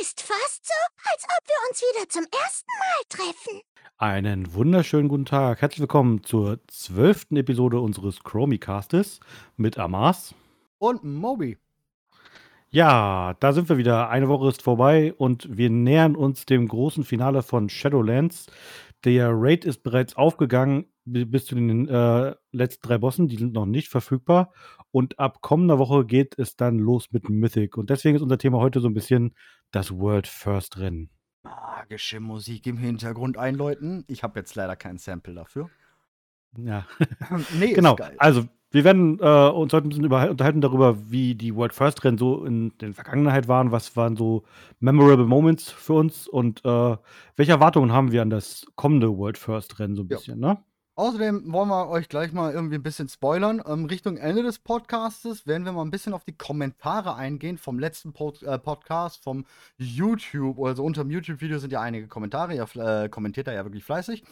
Ist fast so, als ob wir uns wieder zum ersten Mal treffen. Einen wunderschönen guten Tag. Herzlich willkommen zur zwölften Episode unseres Chromicastes mit Amas. Und Moby. Ja, da sind wir wieder. Eine Woche ist vorbei und wir nähern uns dem großen Finale von Shadowlands. Der Raid ist bereits aufgegangen bis zu den äh, letzten drei Bossen. Die sind noch nicht verfügbar. Und ab kommender Woche geht es dann los mit Mythic. Und deswegen ist unser Thema heute so ein bisschen das World First Rennen. Magische Musik im Hintergrund einläuten. Ich habe jetzt leider kein Sample dafür. Ja. nee, genau. Also, wir werden äh, uns heute ein bisschen unterhalten darüber, wie die World First Rennen so in der Vergangenheit waren. Was waren so memorable Moments für uns und äh, welche Erwartungen haben wir an das kommende World First Rennen so ein bisschen, ja. ne? Außerdem wollen wir euch gleich mal irgendwie ein bisschen spoilern. Ähm, Richtung Ende des Podcastes werden wir mal ein bisschen auf die Kommentare eingehen vom letzten Pod äh, Podcast, vom YouTube. Also unter dem YouTube-Video sind ja einige Kommentare. Ihr äh, kommentiert da ja wirklich fleißig.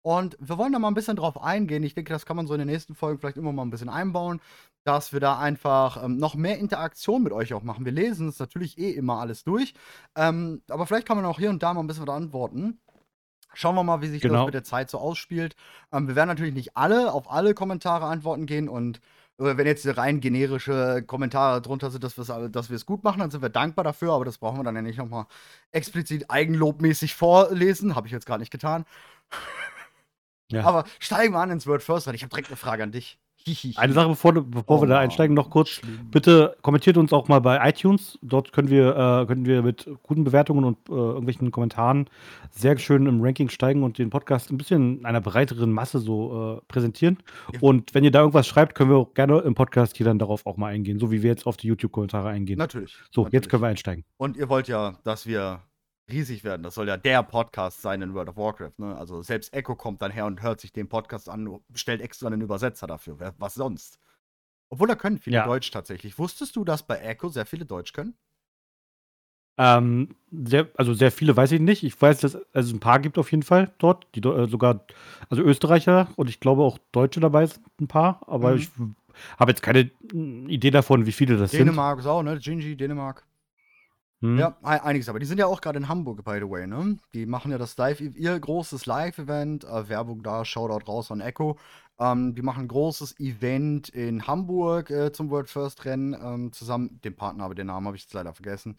Und wir wollen da mal ein bisschen drauf eingehen. Ich denke, das kann man so in den nächsten Folgen vielleicht immer mal ein bisschen einbauen, dass wir da einfach ähm, noch mehr Interaktion mit euch auch machen. Wir lesen es natürlich eh immer alles durch. Ähm, aber vielleicht kann man auch hier und da mal ein bisschen was antworten. Schauen wir mal, wie sich genau. das mit der Zeit so ausspielt. Ähm, wir werden natürlich nicht alle auf alle Kommentare antworten gehen und äh, wenn jetzt rein generische Kommentare drunter sind, dass, dass wir es gut machen, dann sind wir dankbar dafür, aber das brauchen wir dann ja nicht nochmal explizit eigenlobmäßig vorlesen. Habe ich jetzt gar nicht getan. Ja. Aber steigen wir an ins Word First, weil ich habe direkt eine Frage an dich. Eine Sache, bevor, bevor oh, wir da oh, einsteigen, noch kurz. Schlimm. Bitte kommentiert uns auch mal bei iTunes. Dort können wir, äh, können wir mit guten Bewertungen und äh, irgendwelchen Kommentaren sehr schön im Ranking steigen und den Podcast ein bisschen einer breiteren Masse so äh, präsentieren. Ja. Und wenn ihr da irgendwas schreibt, können wir auch gerne im Podcast hier dann darauf auch mal eingehen, so wie wir jetzt auf die YouTube-Kommentare eingehen. Natürlich. So, natürlich. jetzt können wir einsteigen. Und ihr wollt ja, dass wir riesig werden. Das soll ja der Podcast sein in World of Warcraft. Ne? Also selbst Echo kommt dann her und hört sich den Podcast an, stellt extra einen Übersetzer dafür. Was sonst? Obwohl da können viele ja. Deutsch tatsächlich. Wusstest du, dass bei Echo sehr viele Deutsch können? Ähm, sehr, also sehr viele weiß ich nicht. Ich weiß, dass es ein paar gibt auf jeden Fall dort, die äh, sogar, also Österreicher und ich glaube auch Deutsche dabei sind ein paar, aber mhm. ich habe jetzt keine Idee davon, wie viele das Dänemark sind. Dänemark auch, ne? Gingy, Dänemark. Hm. Ja, einiges. Aber die sind ja auch gerade in Hamburg, by the way, ne? Die machen ja das Live, ihr großes Live-Event, äh, Werbung da, Shoutout raus an Echo. Ähm, die machen ein großes Event in Hamburg äh, zum World First Rennen, ähm, zusammen dem Partner, aber den Namen habe ich jetzt leider vergessen.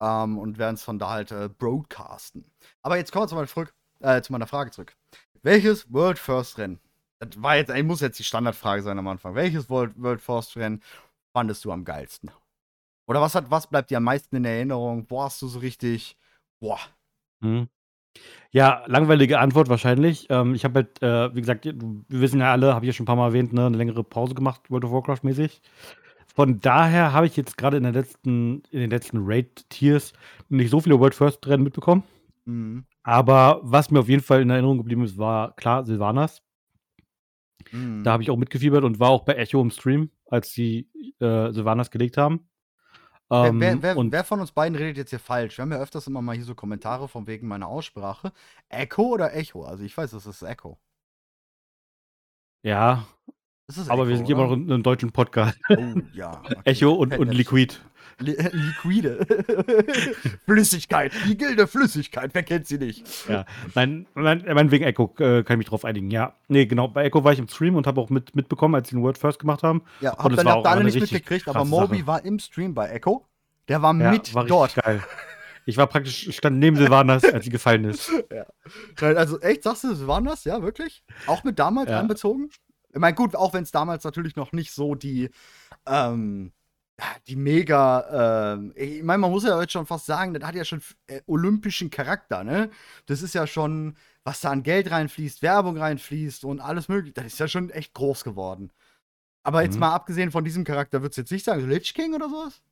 Ähm, und werden es von da halt äh, broadcasten. Aber jetzt kommen wir zu meiner, zurück, äh, zu meiner Frage zurück. Welches World First Rennen? Das war jetzt, muss jetzt die Standardfrage sein am Anfang. Welches World, World First Rennen fandest du am geilsten? Oder was hat, was bleibt dir am meisten in Erinnerung? Wo hast du so richtig, boah. Mhm. Ja, langweilige Antwort wahrscheinlich. Ähm, ich habe halt, äh, wie gesagt, wir wissen ja alle, habe ich ja schon ein paar Mal erwähnt, ne, eine längere Pause gemacht, World of Warcraft mäßig. Von daher habe ich jetzt gerade in, in den letzten Raid-Tiers nicht so viele World First Rennen mitbekommen. Mhm. Aber was mir auf jeden Fall in Erinnerung geblieben ist, war klar Silvanas. Mhm. Da habe ich auch mitgefiebert und war auch bei Echo im Stream, als sie äh, Silvanas gelegt haben. Ähm, wer, wer, wer, wer, von uns beiden redet jetzt hier falsch? Wir haben ja öfters immer mal hier so Kommentare von wegen meiner Aussprache. Echo oder Echo? Also ich weiß, es ist Echo. Ja. Aber Echo, wir sind hier immer noch in einem deutschen Podcast. Oh, ja. Okay. Echo und, und Liquid. Li Liquide. Flüssigkeit. Die gilde Flüssigkeit. Wer kennt sie nicht? Ja. Nein, mein, mein wegen Echo äh, kann ich mich drauf einigen. Ja. Nee, genau. Bei Echo war ich im Stream und habe auch mit, mitbekommen, als sie den Word First gemacht haben. Ja, hab dann habt ihr alle nicht mitgekriegt, aber Moby Sache. war im Stream bei Echo. Der war ja, mit war dort. Geil. Ich war praktisch, stand neben Silvanas, als sie gefallen ist. Ja. Also echt, sagst du Silvanas? Ja, wirklich? Auch mit damals ja. einbezogen? Ich meine, gut, auch wenn es damals natürlich noch nicht so die, ähm, die mega, ähm, ich meine, man muss ja jetzt schon fast sagen, das hat ja schon äh, olympischen Charakter, ne? Das ist ja schon, was da an Geld reinfließt, Werbung reinfließt und alles mögliche, das ist ja schon echt groß geworden. Aber jetzt mhm. mal abgesehen von diesem Charakter, würdest du jetzt nicht sagen, Lich King oder sowas?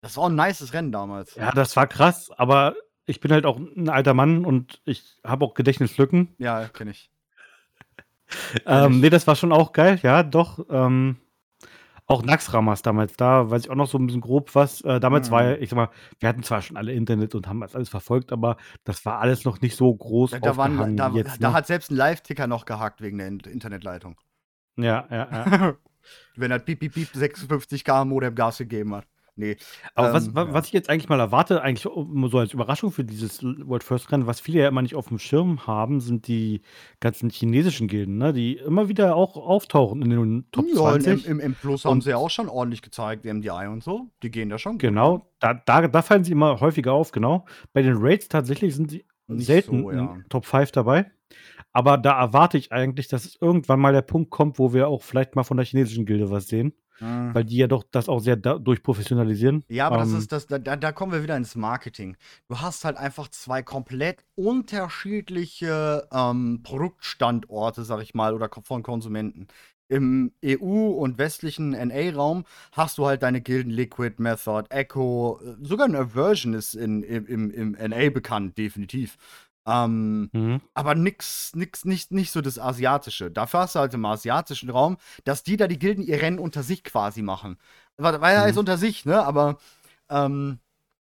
Das war ein nices Rennen damals. Ja, das war krass, aber ich bin halt auch ein alter Mann und ich habe auch Gedächtnislücken. Ja, kenne ich. Ähm, nee, das war schon auch geil, ja, doch. Ähm, auch Naxramas damals, da weiß ich auch noch so ein bisschen grob was. Äh, damals mhm. war ja, ich sag mal, wir hatten zwar schon alle Internet und haben das alles verfolgt, aber das war alles noch nicht so groß. Da, da, waren, da, jetzt, da ne? hat selbst ein Live-Ticker noch gehakt wegen der Internetleitung. Ja, ja, ja. Wenn er piep, piep, piep 56k Modem Gas gegeben hat. Nee. Aber was, Ähm, wa- ja. was ich jetzt eigentlich mal erwarte, eigentlich so als Überraschung für dieses World First Rennen, was viele ja immer nicht auf dem Schirm haben, sind die ganzen chinesischen Gilden, ne? die immer wieder auch auftauchen in den Top ja, im, 20. im, im Plus haben Und- sie ja auch schon ordentlich gezeigt, MDI und so. Die gehen da schon. gut. Genau, da, da, da fallen sie immer häufiger auf, genau. Bei den Raids tatsächlich sind sie Nicht selten so, ja. in Top 5 dabei. Aber da erwarte ich eigentlich, dass es irgendwann mal der Punkt kommt, wo wir auch vielleicht mal von der chinesischen Gilde was sehen, Mhm. weil die ja doch das auch sehr durchprofessionalisieren. Ja, aber das Ähm, ist das, da, da kommen wir wieder ins Marketing. Du hast halt einfach zwei komplett unterschiedliche ähm, Produktstandorte, sag ich mal, oder von Konsumenten. Im EU- und westlichen NA-Raum hast du halt deine Gilden Liquid, Method, Echo, äh, sogar eine Aversion ist in, im, im, im NA bekannt, definitiv. Ähm, mhm. aber nix, nix, nicht, nicht so das Asiatische. Dafür hast du halt im asiatischen Raum, dass die da die Gilden ihr Rennen unter sich quasi machen. War ja Mhm. jetzt unter sich, ne? Aber ähm,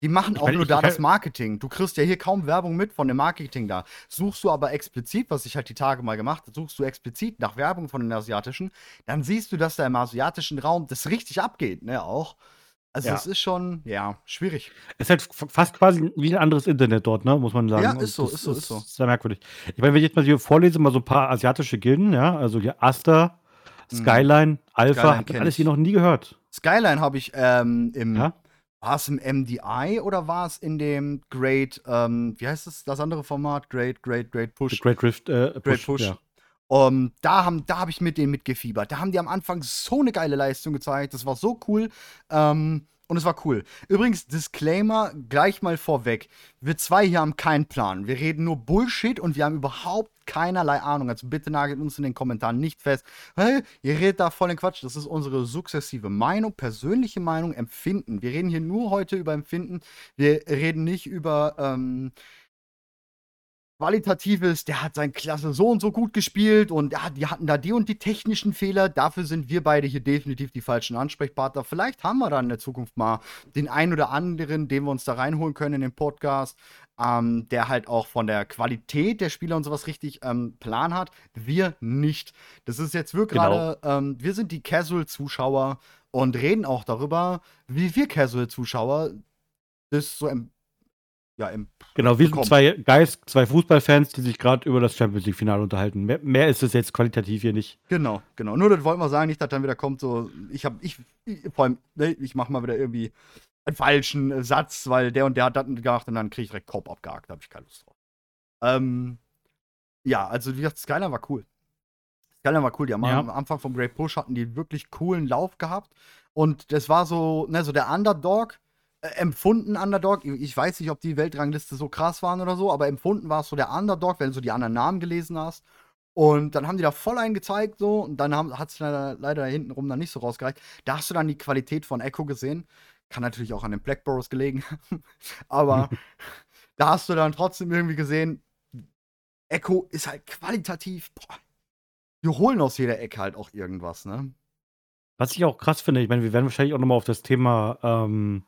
die machen Ich auch meine, nur ich- da ich- das Marketing. Du kriegst ja hier kaum Werbung mit von dem Marketing da. Suchst du aber explizit, was ich halt die Tage mal gemacht habe, suchst du explizit nach Werbung von den asiatischen, dann siehst du, dass da im asiatischen Raum das richtig abgeht, ne? Auch. Also Ja. es ist schon, ja, schwierig. Ist halt fast quasi wie ein anderes Internet dort, ne? muss man sagen. Ja, ist so, ist so, ist so. sehr merkwürdig. Ich meine, wenn ich jetzt mal hier vorlese, mal so ein paar asiatische Gilden, ja, also hier Aster, Mhm. Skyline, Alpha, Skyline hab ich alles hier noch nie gehört. Skyline habe ich ähm, im, Ja? war es im MDI oder war es in dem Great, ähm, wie heißt das, das andere Format? Great, Great, Great The Push. Great Rift äh, Push. Great Push. Ja. Um, da haben, da habe ich mit denen mitgefiebert. Da haben die am Anfang so eine geile Leistung gezeigt. Das war so cool. Ähm, und es war cool. Übrigens, Disclaimer gleich mal vorweg. Wir zwei hier haben keinen Plan. Wir reden nur Bullshit und wir haben überhaupt keinerlei Ahnung. Also bitte nagelt uns in den Kommentaren nicht fest. Hey, ihr redet da voll den Quatsch. Das ist unsere sukzessive Meinung, persönliche Meinung, Empfinden. Wir reden hier nur heute über Empfinden. Wir reden nicht über ähm, Qualitatives, der hat sein Klasse so und so gut gespielt und ja, die hatten da die und die technischen Fehler. Dafür sind wir beide hier definitiv die falschen Ansprechpartner. Vielleicht haben wir dann in der Zukunft mal den einen oder anderen, den wir uns da reinholen können in den Podcast, ähm, der halt auch von der Qualität der Spieler und sowas richtig ähm, Plan hat. Wir nicht. Das ist jetzt wir Genau. gerade, ähm, wir sind die Casual-Zuschauer und reden auch darüber, wie wir Casual-Zuschauer das so ja, im Genau, wir sind bekommen. zwei Guys, zwei Fußballfans, die sich gerade über das Champions League-Finale unterhalten. Mehr, mehr ist es jetzt qualitativ hier nicht. Genau, genau. Nur das wollten wir sagen, nicht, dass dann wieder kommt, so, ich habe, ich, ich, vor allem, ne, ich mache mal wieder irgendwie einen falschen äh, Satz, weil der und der hat das gemacht und dann kriege ich direkt Kopf abgehakt, da habe ich keine Lust drauf. Ähm, ja, also wie gesagt, Skyline war cool. Skyline war cool, die haben Ja. am Anfang vom Great Push hatten die wirklich coolen Lauf gehabt und das war so, ne, so der Underdog, empfunden Underdog. Ich- weiß nicht, ob die Weltrangliste so krass waren oder so, aber empfunden war es so der Underdog, wenn du so die anderen Namen gelesen hast. Und dann haben die da voll einen gezeigt, so, und dann hat es leider, leider hintenrum dann nicht so rausgereicht. Da hast du dann die Qualität von Echo gesehen. Kann natürlich auch an den Black Boros gelegen. aber da hast du dann trotzdem irgendwie gesehen, Echo ist halt qualitativ, boah, wir holen aus jeder Ecke halt auch irgendwas, ne? Was ich auch krass finde, ich meine, wir werden wahrscheinlich auch nochmal auf das Thema ähm,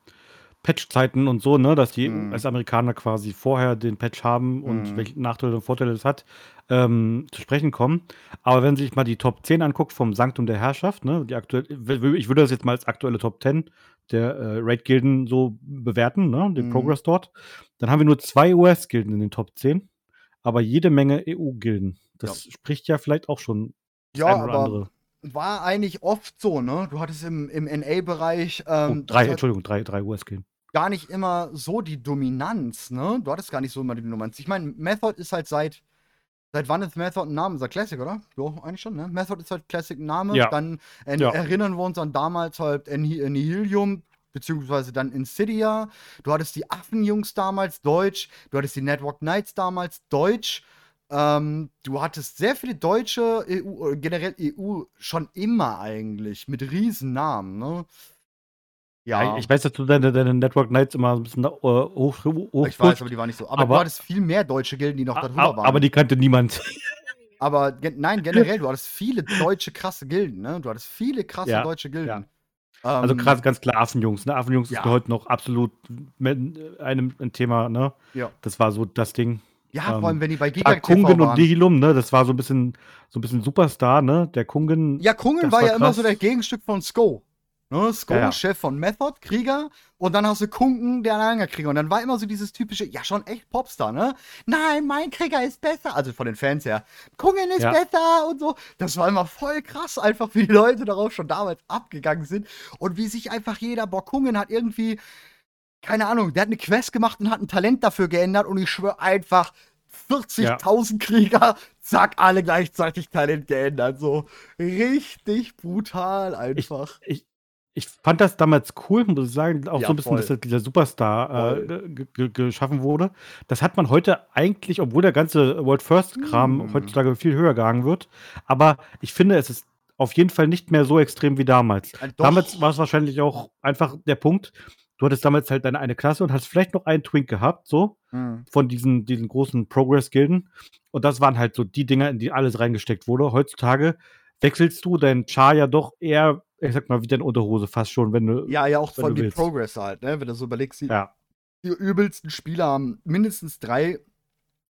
Patch-Zeiten und so, ne, dass die Mhm. als Amerikaner quasi vorher den Patch haben und Mhm. welche Nachteile und Vorteile es hat, ähm, zu sprechen kommen. Aber wenn sich mal die Top 10 anguckt vom Sanktum der Herrschaft, ne, die aktuell, ich würde das jetzt mal als aktuelle Top 10 der äh, Raid-Gilden so bewerten, ne, den Mhm. Progress dort, dann haben wir nur zwei US-Gilden in den Top 10, aber jede Menge EU-Gilden. Das spricht ja vielleicht auch schon Ja, ein oder aber andere. war eigentlich oft so, ne? Du hattest im, im NA-Bereich Oh, ähm, drei, das hat Entschuldigung, drei, drei US-Gilden. Gar nicht immer so die Dominanz, ne? Du hattest gar nicht so immer die Dominanz. Ich meine, Method ist halt seit. Seit wann ist Method ein Name? Ist er Classic, oder? Ja, eigentlich schon, ne? Method ist halt Classic ein Name. Ja. Dann Ja. erinnern wir uns an damals halt Annihilium, beziehungsweise dann Insidia. Du hattest die Affenjungs damals, Deutsch. Du hattest die Network Knights damals, Deutsch. Ähm, du hattest sehr viele deutsche EU, äh, generell EU schon immer eigentlich, mit Riesennamen, ne? Ja. Ich weiß, dass du deine, deine Network Knights immer ein bisschen äh, hoch, hoch Ich weiß, aber die waren nicht so. Aber, Aber- du hattest viel mehr deutsche Gilden, die noch darüber aber, waren. aber die kannte niemand. aber gen nein, generell, du hattest viele deutsche krasse Gilden, ne? Du hattest viele krasse Ja, deutsche Gilden. ja. Ähm, Also krass, ganz klar Affenjungs. Ne? Affenjungs Ja. ist heute noch absolut mit einem ein Thema. Ne? Ja, Das war so das Ding. ja ähm, vor allem, wenn die bei Giga Kungen TV und waren. Nihilum, ne? Das war so ein bisschen so ein bisschen Superstar, ne? Der Kungen. Ja, Kungen war war ja immer krass. so der Gegenstück von Sko. Ne? Sko, Ja, ja. Chef von Method, Krieger. Und dann hast du Kunken, der ein Krieger. Und dann war immer so dieses typische, ja, schon echt Popstar, ne? Nein, mein Krieger ist besser. Also von den Fans her. Kungen ist Ja. besser und so. Das war immer voll krass, einfach wie die Leute darauf schon damals abgegangen sind. Und wie sich einfach jeder, boah, Kungen hat irgendwie, keine Ahnung, der hat eine Quest gemacht und hat ein Talent dafür geändert. Und ich schwöre einfach, 40.000 Krieger, zack, alle gleichzeitig Talent geändert. So richtig brutal einfach. Ich, ich fand das damals cool, muss ich sagen, auch Ja, so ein bisschen, voll. dass da dieser Superstar äh, geschaffen wurde. Das hat man heute eigentlich, obwohl der ganze World First-Kram Hm. heutzutage viel höher gegangen wird. Aber ich finde, es ist auf jeden Fall nicht mehr so extrem wie damals. Äh, doch. Damals war es wahrscheinlich auch einfach der Punkt, du hattest damals halt deine eine Klasse und hast vielleicht noch einen Twink gehabt, so, Hm. von diesen, diesen großen Progress-Gilden. Und das waren halt so die Dinger, in die alles reingesteckt wurde. Heutzutage wechselst du dein Char ja doch eher, ich sag mal, wie deine Unterhose fast schon, wenn du. Ja, ja, auch von du die willst. Progress halt, ne? Wenn du so überlegst, die, Ja. die übelsten Spieler haben mindestens drei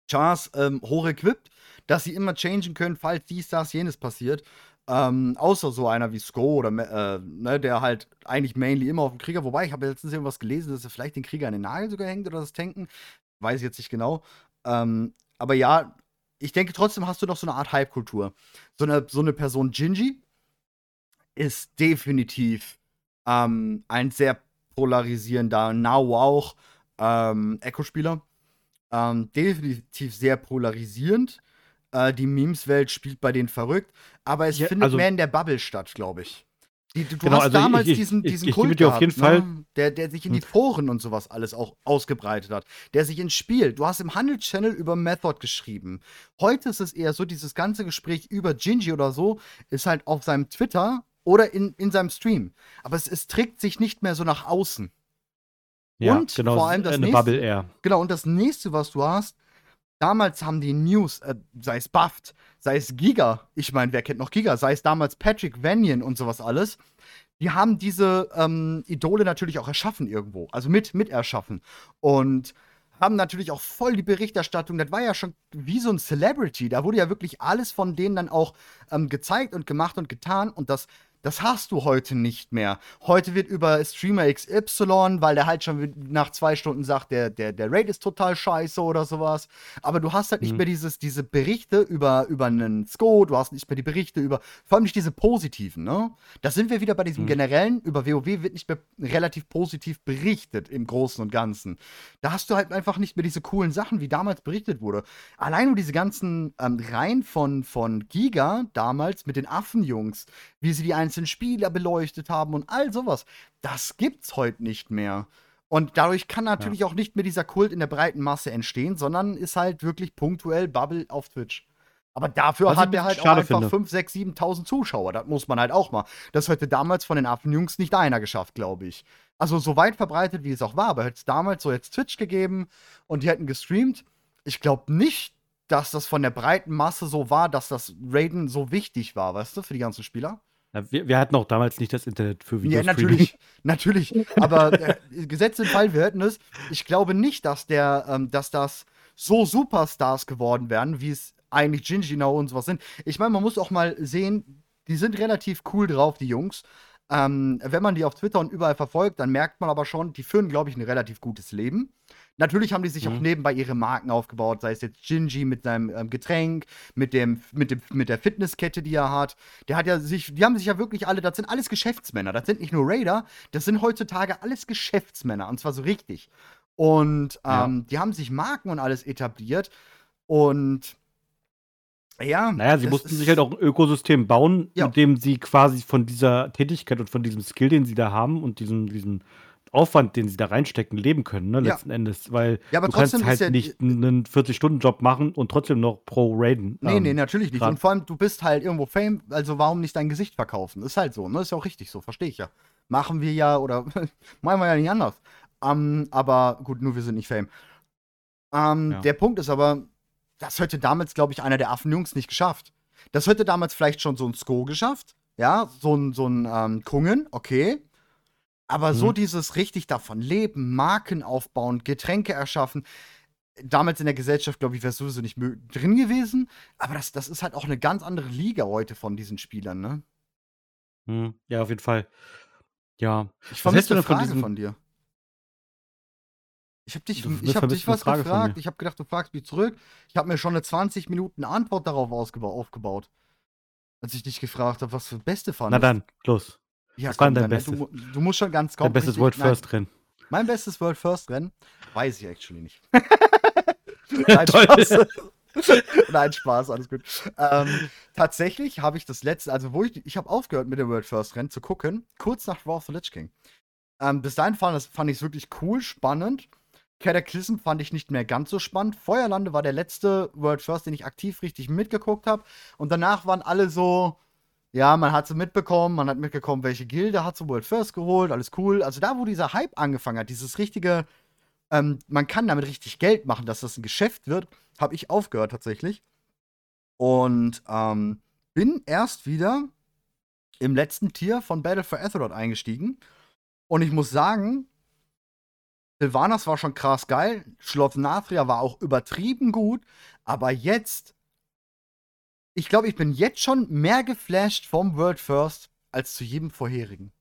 Chars ähm, hoch equipped, dass sie immer changen können, falls dies, das, jenes passiert. Ähm, außer so einer wie Sko oder äh, ne, der halt eigentlich mainly immer auf dem Krieger, wobei ich habe letztens irgendwas gelesen, dass er vielleicht den Krieger an den Nagel sogar hängt oder das Tanken. Weiß ich jetzt nicht genau. Ähm, aber ja, ich denke trotzdem hast du doch so eine Art Hype-Kultur. So eine, so eine Person Gingy ist definitiv ähm, ein sehr polarisierender, Now auch, ähm, Echo-Spieler. Ähm, definitiv sehr polarisierend. Äh, die Memes-Welt spielt bei denen verrückt, aber es Ja, findet also- mehr in der Bubble statt, glaube ich. Die, du Genau, hast also damals ich- diesen, ich- diesen ich Kult gehabt, ne? der, der sich in die Hm. Foren und sowas alles auch ausgebreitet hat, der sich ins Spiel. Du hast im Handel-Channel über Method geschrieben. Heute ist es eher so, dieses ganze Gespräch über Gingy oder so ist halt auf seinem Twitter oder in, in seinem Stream. Aber es, es trägt sich nicht mehr so nach außen. Ja, Und genau, vor allem das eine nächste- Bubble eher. Genau, und das nächste, was du hast, damals haben die News, äh, sei es Buffed, sei es Giga, ich meine, wer kennt noch Giga, sei es damals Patrick Vanyan und sowas alles, die haben diese ähm, Idole natürlich auch erschaffen irgendwo, also mit, mit erschaffen. Und haben natürlich auch voll die Berichterstattung, das war ja schon wie so ein Celebrity, da wurde ja wirklich alles von denen dann auch ähm, gezeigt und gemacht und getan und das das hast du heute nicht mehr. Heute wird über Streamer XY, weil der halt schon nach zwei Stunden sagt, der, der, der Raid ist total scheiße oder sowas. Aber du hast halt nicht Mhm. mehr dieses, diese Berichte über, über einen Sko, du hast nicht mehr die Berichte über, vor allem nicht diese positiven, ne? Da sind wir wieder bei diesem Mhm. generellen, über WoW wird nicht mehr relativ positiv berichtet im Großen und Ganzen. Da hast du halt einfach nicht mehr diese coolen Sachen, wie damals berichtet wurde. Allein nur diese ganzen ähm, Reihen von, von Giga damals mit den Affenjungs, wie sie die einzelnen Spieler beleuchtet haben und all sowas, das gibt's heute nicht mehr. Und dadurch kann natürlich auch nicht mehr dieser Kult in der breiten Masse entstehen, sondern ist halt wirklich punktuell Bubble auf Twitch. Aber dafür Was hat er halt auch einfach finde. 5, 6, 7.000 Zuschauer. Das muss man halt auch mal. Das hätte damals von den Affenjungs nicht einer geschafft, glaube ich. Also so weit verbreitet, wie es auch war. Aber hätte es damals so jetzt Twitch gegeben und die hätten gestreamt. Ich glaube nicht, dass das von der breiten Masse so war, dass das Raiden so wichtig war, weißt du, für die ganzen Spieler. Ja, wir, wir hatten auch damals nicht das Internet für Ja, Videostreaming. natürlich, natürlich. Aber äh, gesetzt im Fall, wir hätten es. Ich glaube nicht, dass der, ähm, dass das so Superstars geworden wären, wie es eigentlich Gingy Now und sowas sind. Ich meine, man muss auch mal sehen, die sind relativ cool drauf, die Jungs. Ähm, wenn man die auf Twitter und überall verfolgt, dann merkt man aber schon, die führen, glaube ich, ein relativ gutes Leben. Natürlich haben die sich auch Mhm. nebenbei ihre Marken aufgebaut, sei es jetzt Gingy mit seinem ähm, Getränk, mit, dem, mit, dem, mit der Fitnesskette, die er hat. Der hat ja sich, die haben sich ja wirklich alle, das sind alles Geschäftsmänner. Das sind nicht nur Raider, das sind heutzutage alles Geschäftsmänner. Und zwar so richtig. Und Ja. ähm, die haben sich Marken und alles etabliert. Und ja. Naja, sie mussten sich halt auch ein Ökosystem bauen, Ja. mit dem sie quasi von dieser Tätigkeit und von diesem Skill, den sie da haben und diesem, diesem Aufwand, den sie da reinstecken, leben können, ne, Ja. letzten Endes. Weil Ja, aber du kannst halt ja- nicht einen 40-Stunden-Job machen und trotzdem noch pro Raiden. Nee, ähm, nee, natürlich nicht. grad- Und vor allem, du bist halt irgendwo Fame, also warum nicht dein Gesicht verkaufen? Ist halt so, ne? Ist ja auch richtig so, verstehe ich ja. Machen wir ja, oder machen wir ja nicht anders. Ähm, aber gut, nur wir sind nicht Fame. Ähm, Ja. Der Punkt ist aber, das hätte damals, glaube ich, einer der Affenjungs nicht geschafft. Das hätte damals vielleicht schon so ein Sko geschafft, ja, so ein, so ein ähm, Kungen, okay. Aber so Mhm. dieses richtig davon leben, Marken aufbauen, Getränke erschaffen, damals in der Gesellschaft, glaube ich, wäre sowieso nicht drin gewesen. Aber das, das ist halt auch eine ganz andere Liga heute von diesen Spielern, ne? hm, Ja, auf jeden Fall. Ja. Ich vermisse eine von Frage diesem- von dir. Ich habe dich, ich hab dich was von gefragt. Ich habe gedacht, du fragst mich zurück. Ich habe mir schon eine 20 Minuten Antwort darauf aufgebaut. Als ich dich gefragt habe, was für Beste fandest. Na dann, los. Ja, was war dein dann, Bestes? Du, du musst schon ganz Dein kommen. bestes World First Rennen. Mein bestes World First Rennen? Weiß ich actually nicht. Nein. Spaß. Nein, Spaß, alles gut. Ähm, tatsächlich habe ich das letzte, also wo ich, ich habe aufgehört mit dem World First Rennen zu gucken, kurz nach Raw of the Lich King. Ähm, bis dahin fand, das, fand ich es wirklich cool, spannend. Cataclysm fand ich nicht mehr ganz so spannend. Feuerlande war der letzte World First, den ich aktiv richtig mitgeguckt habe. Und danach waren alle so, ja, man hat so mitbekommen, man hat mitbekommen, welche Gilde hat so World First geholt, alles cool. Also da, wo dieser Hype angefangen hat, dieses richtige, ähm, man kann damit richtig Geld machen, dass das ein Geschäft wird, habe ich aufgehört tatsächlich. Und ähm, bin erst wieder im letzten Tier von Battle for Azeroth eingestiegen. Und ich muss sagen, Sylvanas war schon krass geil. Schloss Nathria war auch übertrieben gut. Aber jetzt, ich glaube, ich bin jetzt schon mehr geflasht vom World First als zu jedem vorherigen.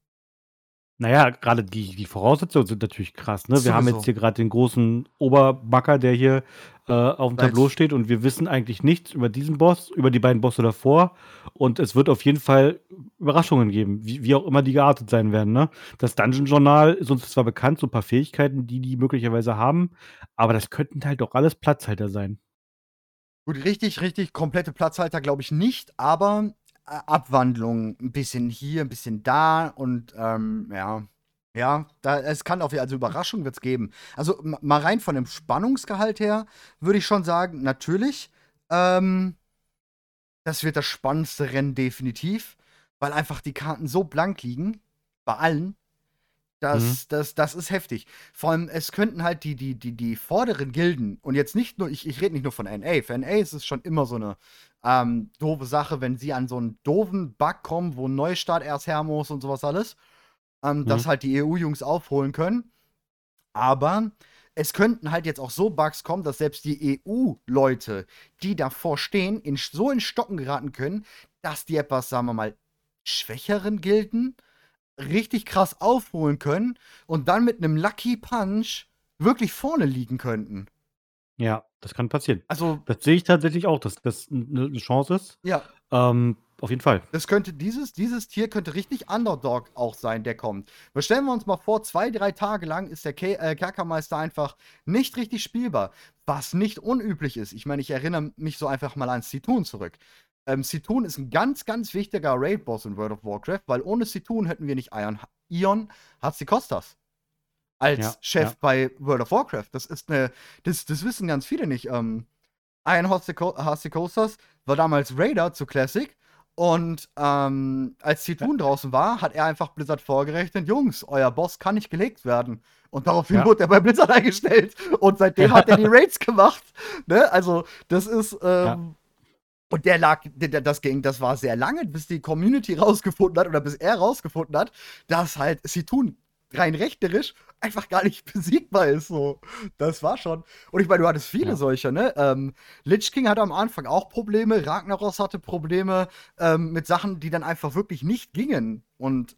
Naja, gerade die, die Voraussetzungen sind natürlich krass. Ne? Wir haben jetzt hier gerade den großen Oberbacker, der hier äh, auf dem Tableau steht und wir wissen eigentlich nichts über diesen Boss, über die beiden Bosse davor. Und es wird auf jeden Fall Überraschungen geben, wie, wie auch immer die geartet sein werden. Ne? Das Dungeon Journal ist uns zwar bekannt, so ein paar Fähigkeiten, die die möglicherweise haben, aber das könnten halt auch alles Platzhalter sein. Gut, richtig, richtig komplette Platzhalter glaube ich nicht, aber äh, Abwandlung ein bisschen hier, ein bisschen da und ähm, ja. Ja, da, es kann auf also Überraschung wird es geben. Also mal rein von dem Spannungsgehalt her würde ich schon sagen, natürlich, ähm, das wird das spannendste Rennen definitiv, weil einfach die Karten so blank liegen, bei allen. Das, Mhm. das, das ist heftig. Vor allem, es könnten halt die, die, die, die vorderen Gilden, und jetzt nicht nur, ich, ich rede nicht nur von NA, für NA ist es schon immer so eine ähm, doofe Sache, wenn sie an so einen doofen Bug kommen, wo ein Neustart erst her muss und sowas alles, ähm, dass halt die EU-Jungs aufholen können. Aber es könnten halt jetzt auch so Bugs kommen, dass selbst die EU-Leute, die davor stehen, in, so in Stocken geraten können, dass die etwas, sagen wir mal, schwächeren Gilden richtig krass aufholen können und dann mit einem Lucky Punch wirklich vorne liegen könnten. Ja, das kann passieren. Also, Das sehe ich tatsächlich auch, dass das eine eine Chance ist. ja, Ähm, auf jeden Fall. Das könnte dieses, dieses Tier könnte richtig Underdog auch sein, der kommt. Wir stellen wir uns mal vor, zwei, drei Tage lang ist der Ke äh, Kerkermeister einfach nicht richtig spielbar, was nicht unüblich ist. Ich meine, ich erinnere mich so einfach mal an Situn zurück. Ähm, Situn ist ein ganz, ganz wichtiger Raid-Boss in World of Warcraft, weil ohne Situn hätten wir nicht Ion, Ion Hatzikostas als Ja, Chef ja. bei World of Warcraft. Das ist eine, das, das wissen ganz viele nicht. Ähm, Ion Hatzikostas war damals Raider zu Classic und ähm, als Situn draußen war, hat er einfach Blizzard vorgerechnet, Jungs, euer Boss kann nicht gelegt werden. Und daraufhin Ja. wurde er bei Blizzard eingestellt. Und seitdem Ja. hat er die Raids gemacht. Ne? Also, das ist. Ähm, Ja. Und der lag, der, das ging, das war sehr lange, bis die Community rausgefunden hat oder bis er rausgefunden hat, dass halt Situn rein rechterisch einfach gar nicht besiegbar ist. So. Das war schon. Und ich meine, du hattest viele Ja. solcher, ne? Ähm, Lich King hatte am Anfang auch Probleme, Ragnaros hatte Probleme ähm, mit Sachen, die dann einfach wirklich nicht gingen. Und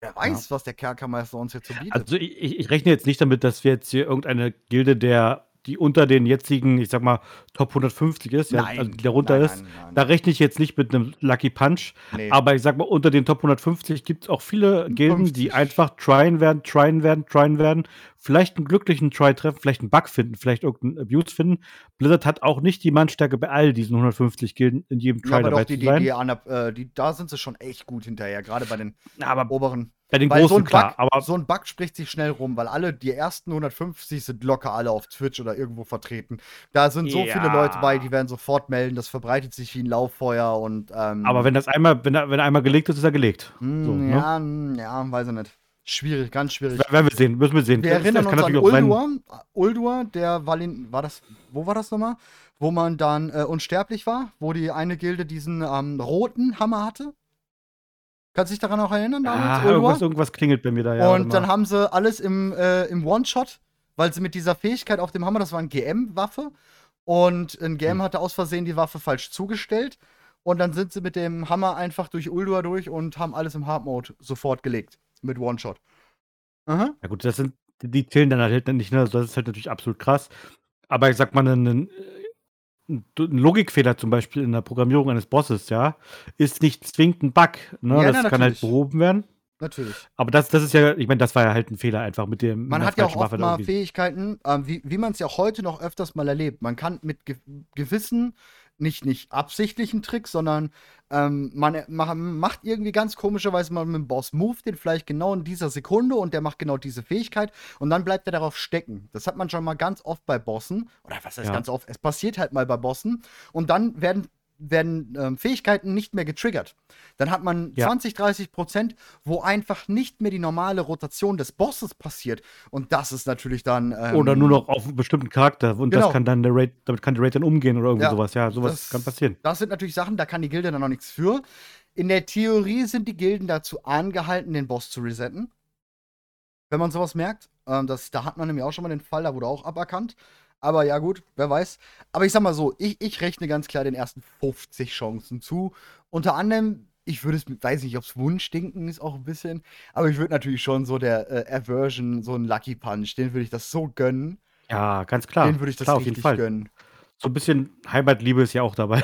wer weiß, was der Kerkermeister uns jetzt so bietet. Also ich, ich ich rechne jetzt nicht damit, dass wir jetzt hier irgendeine Gilde, der die unter den jetzigen, ich sag mal, Top 150 ist, ja, also die darunter nein, ist, nein, nein, da rechne ich jetzt nicht mit einem Lucky Punch. nee. Aber ich sag mal, unter den Top 150 gibt es auch viele Gilden, 50. die einfach tryen werden, tryen werden, tryen werden, vielleicht einen glücklichen Try treffen, vielleicht einen Bug finden, vielleicht irgendeinen Abuse finden. Blizzard hat auch nicht die Mannstärke bei all diesen 150 Gilden in jedem Ja, Try aber dabei doch, die, zu die, sein. die, der- äh, die, da sind sie schon echt gut hinterher, gerade bei den aber oberen. Bei den Weil so großen ein, klar. Bug, Aber so ein Bug spricht sich schnell rum, weil alle, die ersten 150 sind locker alle auf Twitch oder irgendwo vertreten. Da sind so Ja. viele Leute bei, die werden sofort melden, das verbreitet sich wie ein Lauffeuer und ähm, Aber wenn das einmal, wenn er, wenn einmal gelegt ist, ist er gelegt. mh, so, ne? ja, mh, ja, weiß ich nicht. Schwierig, ganz schwierig. Werden wir sehen, müssen wir sehen. Wir Das- erinnern das uns an Uldur. Uldur, der Valin, war das, wo war das nochmal? Wo man dann äh, unsterblich war, wo die eine Gilde diesen ähm, roten Hammer hatte. Kannst du dich daran auch erinnern damals? Ah, irgendwas, irgendwas klingelt bei mir da, ja. und dann mal. haben sie alles im, äh, im One-Shot, weil sie mit dieser Fähigkeit auf dem Hammer, das war eine GM-Waffe, und ein GM Hm. hatte aus Versehen die Waffe falsch zugestellt. und dann sind sie mit dem Hammer einfach durch Uldua durch und haben alles im Hard Mode sofort gelegt. Mit One-Shot. Ja gut, das sind die zählen dann halt nicht, ne? Also das ist halt natürlich absolut krass. Aber ich sag mal, ein, ein Logikfehler zum Beispiel in der Programmierung eines Bosses, ja, ist nicht zwingend ein Bug. Ne? Ja, das na, kann halt behoben werden. Natürlich. Aber das, das ist ja, ich meine, das war ja halt ein Fehler einfach mit dem. Man hat ja auch oft mal. Fähigkeiten, ähm, wie, wie man es ja heute noch öfters mal erlebt. Man kann mit ge gewissen, nicht, nicht absichtlichen Tricks, sondern ähm, man mach, macht irgendwie ganz komischerweise mal mit dem Boss Move, den vielleicht genau in dieser Sekunde und der macht genau diese Fähigkeit und dann bleibt er darauf stecken. Das hat man schon mal ganz oft bei Bossen. Oder was heißt Ja. ganz oft? Es passiert halt mal bei Bossen und dann werden werden ähm, Fähigkeiten nicht mehr getriggert. Dann hat man Ja. 20, 30 Prozent, wo einfach nicht mehr die normale Rotation des Bosses passiert. Und das ist natürlich dann. Ähm, Oder nur noch auf einen bestimmten Charakter. Und Genau. das kann dann der Raid, damit kann der Raid dann umgehen oder irgendwie Ja, sowas. Ja, sowas das- kann passieren. Das sind natürlich Sachen, da kann die Gilde dann noch nichts für. In der Theorie sind die Gilden dazu angehalten, den Boss zu resetten. Wenn man sowas merkt. Ähm, das, da hat man nämlich auch schon mal den Fall, da wurde auch aberkannt. Aber ja, gut, wer weiß. Aber ich sag mal so, ich, ich rechne ganz klar den ersten 50 Chancen zu. Unter anderem, ich würde es, weiß nicht, ob es Wunschdenken ist auch ein bisschen, aber ich würde natürlich schon so der äh, Aversion, so ein Lucky Punch, den würde ich das so gönnen. Ja, ganz klar. den würde ich das klar, auf richtig jeden Fall. gönnen. So ein bisschen Heimatliebe ist ja auch dabei.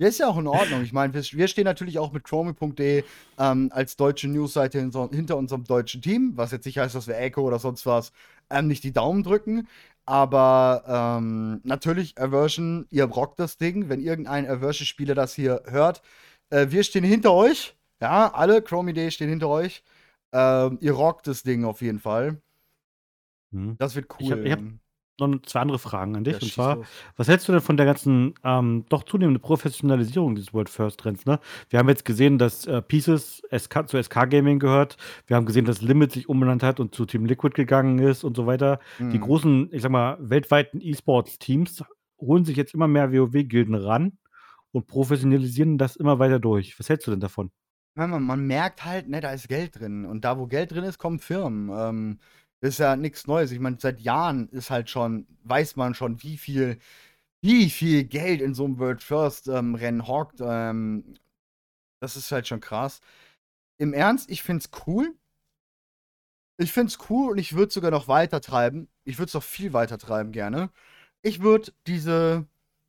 Ja, ist ja auch in Ordnung. Ich meine, wir, wir stehen natürlich auch mit Chromi.de ähm, als deutsche Newsseite hin, so, hinter unserem deutschen Team, was jetzt nicht heißt, dass wir Echo oder sonst was ähm, nicht die Daumen drücken. Aber ähm, natürlich, Aversion, ihr rockt das Ding. Wenn irgendein Aversion-Spieler das hier hört, äh, wir stehen hinter euch. Ja, alle Chromi.de stehen hinter euch. Ähm, ihr rockt das Ding auf jeden Fall. Hm. Das wird cool. ich hab Noch zwei andere Fragen an dich. Ja, und zwar, los. was hältst du denn von der ganzen ähm, doch zunehmenden Professionalisierung dieses World First Trends? Ne? Wir haben jetzt gesehen, dass äh, Pieces SK, zu SK Gaming gehört. Wir haben gesehen, dass Limit sich umbenannt hat und zu Team Liquid gegangen ist und so weiter. Die Mhm. großen, ich sag mal, weltweiten E-Sports-Teams holen sich jetzt immer mehr WoW-Gilden ran und professionalisieren das immer weiter durch. Was hältst du denn davon? Man, man merkt halt, ne, da ist Geld drin. Und da, wo Geld drin ist, kommen Firmen. Ähm, das ist ja nichts Neues. Ich meine, seit Jahren ist halt schon, weiß man schon, wie viel, wie viel Geld in so einem World First ähm, Rennen hockt. Ähm, das ist halt schon krass. Im Ernst, ich find's cool. Ich find's cool und ich würde sogar noch weiter treiben. Ich würde es noch viel weiter treiben gerne. Ich würde diese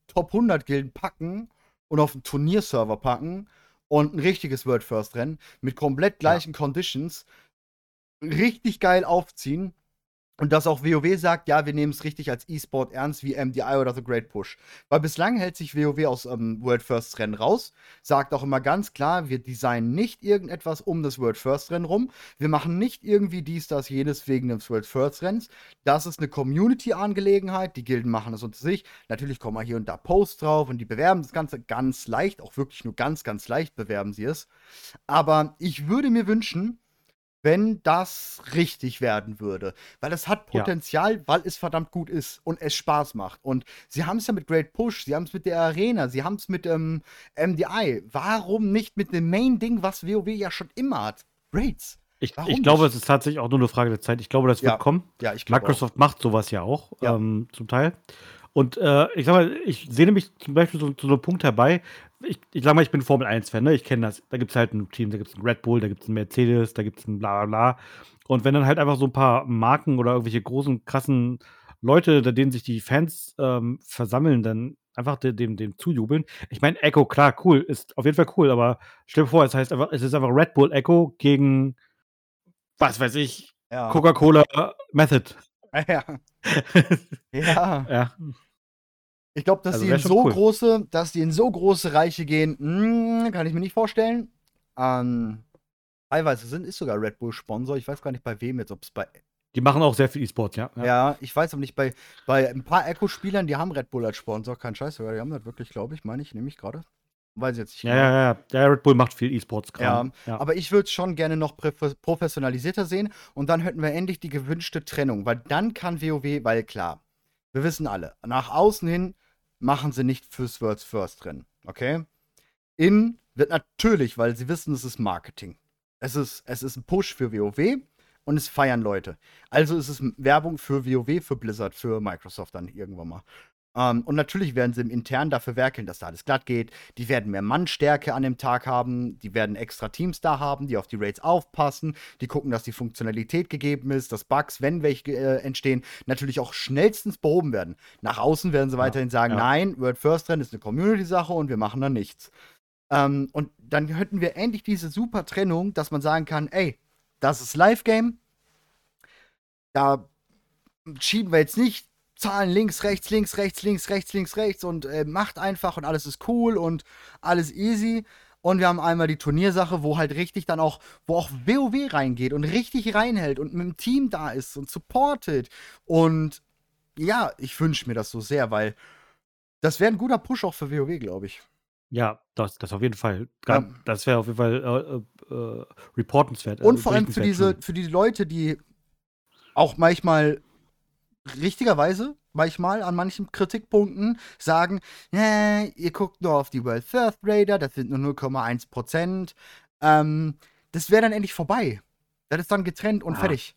Top 100 Gilden packen und auf einen Turnierserver packen und ein richtiges World First Rennen mit komplett gleichen Conditions richtig geil aufziehen. Und dass auch WoW sagt, ja, wir nehmen es richtig als E-Sport ernst wie MDI oder The Great Push. Weil bislang hält sich WoW aus ähm, World First Rennen raus, sagt auch immer ganz klar, wir designen nicht irgendetwas um das World First Rennen rum. Wir machen nicht irgendwie dies, das, jenes wegen des World First Rennens. Das ist eine Community-Angelegenheit. Die Gilden machen es unter sich. Natürlich kommen mal hier und da Posts drauf und die bewerben das Ganze ganz leicht, auch wirklich nur ganz, ganz leicht bewerben sie es. Aber ich würde mir wünschen, wenn das richtig werden würde. Weil es hat Ja. Potenzial, weil es verdammt gut ist und es Spaß macht. Und sie haben es ja mit Great Push, sie haben es mit der Arena, sie haben es mit ähm, MDI. Warum nicht mit dem Main-Ding, was WoW ja schon immer hat? Raids. Ich, ich glaube, es ist tatsächlich auch nur eine Frage der Zeit. Ich glaube, das wird Ja, kommen. Ja. Microsoft macht sowas ja auch, Ja. ähm, zum Teil. Und äh, ich sag mal, ich sehne mich zum Beispiel so, zu so einem Punkt herbei. Ich, ich sag mal, ich bin Formel 1-Fan, ne? Ich kenne das. Da gibt es halt ein Team, da gibt es ein Red Bull, da gibt es ein Mercedes, da gibt es ein bla bla bla. Und wenn dann halt einfach so ein paar Marken oder irgendwelche großen, krassen Leute, unter denen sich die Fans ähm, versammeln, dann einfach de- dem, dem zujubeln. Ich meine, Echo, klar, cool, ist auf jeden Fall cool, aber stell dir vor, es heißt einfach, es ist einfach Red Bull Echo gegen, was weiß ich, Ja. Coca-Cola Method. Ja. ja. Ja, Ich glaube, dass Also die in so cool. große, dass die in so große Reiche gehen, mm, kann ich mir nicht vorstellen. Ähm, teilweise sind, ist sogar Red Bull Sponsor. Ich weiß gar nicht bei wem jetzt, ob es bei. Die machen auch sehr viel E-Sport, ja. Ja. ich weiß aber nicht, bei, bei ein paar Echo-Spielern, die haben Red Bull als Sponsor. Kein Scheiß sogar. Die haben das wirklich, glaube ich, meine ich, nehme ich gerade. Weiß ich jetzt nicht. Ja, ja, ja, ja. Ja, Red Bull macht viel E-Sports-Kram. Ja, Aber ich würde es schon gerne noch professionalisierter sehen und dann hätten wir endlich die gewünschte Trennung, weil dann kann WoW, weil klar, wir wissen alle, nach außen hin machen sie nicht fürs World's First Rennen, okay? In wird natürlich, weil sie wissen, es ist Marketing. Es ist, es ist ein Push für WoW und es feiern Leute. Also ist es Werbung für WoW, für Blizzard, für Microsoft dann irgendwann mal. Ähm, und natürlich werden sie im Intern dafür werkeln, dass da alles glatt geht. Die werden mehr Mannstärke an dem Tag haben. Die werden extra Teams da haben, die auf die Raids aufpassen. Die gucken, dass die Funktionalität gegeben ist, dass Bugs, wenn welche äh, entstehen, natürlich auch schnellstens behoben werden. Nach außen werden sie Ja, weiterhin sagen, ja. nein, World First Rennen ist eine Community-Sache und wir machen da nichts. Ähm, und dann hätten wir endlich diese super Trennung, dass man sagen kann, ey, das ist Live-Game. Da schieben wir jetzt nicht Zahlen links, rechts, links, rechts, links, rechts, links, rechts und äh, macht einfach und alles ist cool und alles easy. Und wir haben einmal die Turniersache, wo halt richtig dann auch, wo auch WoW reingeht und richtig reinhält und mit dem Team da ist und supportet. Und ja, ich wünsche mir das so sehr, weil das wäre ein guter Push auch für WoW, glaube ich. Ja, das, das auf jeden Fall. Gar, Ja. Das wäre auf jeden Fall äh, äh, reportenswert. Und äh, vor allem für diese, für die Leute, die auch manchmal richtigerweise, manchmal an manchen Kritikpunkten sagen, ja, ihr guckt nur auf die World First Raider, das sind nur 0,1 Prozent. Ähm, das wäre dann endlich vorbei. Das ist dann getrennt und Ja. fertig.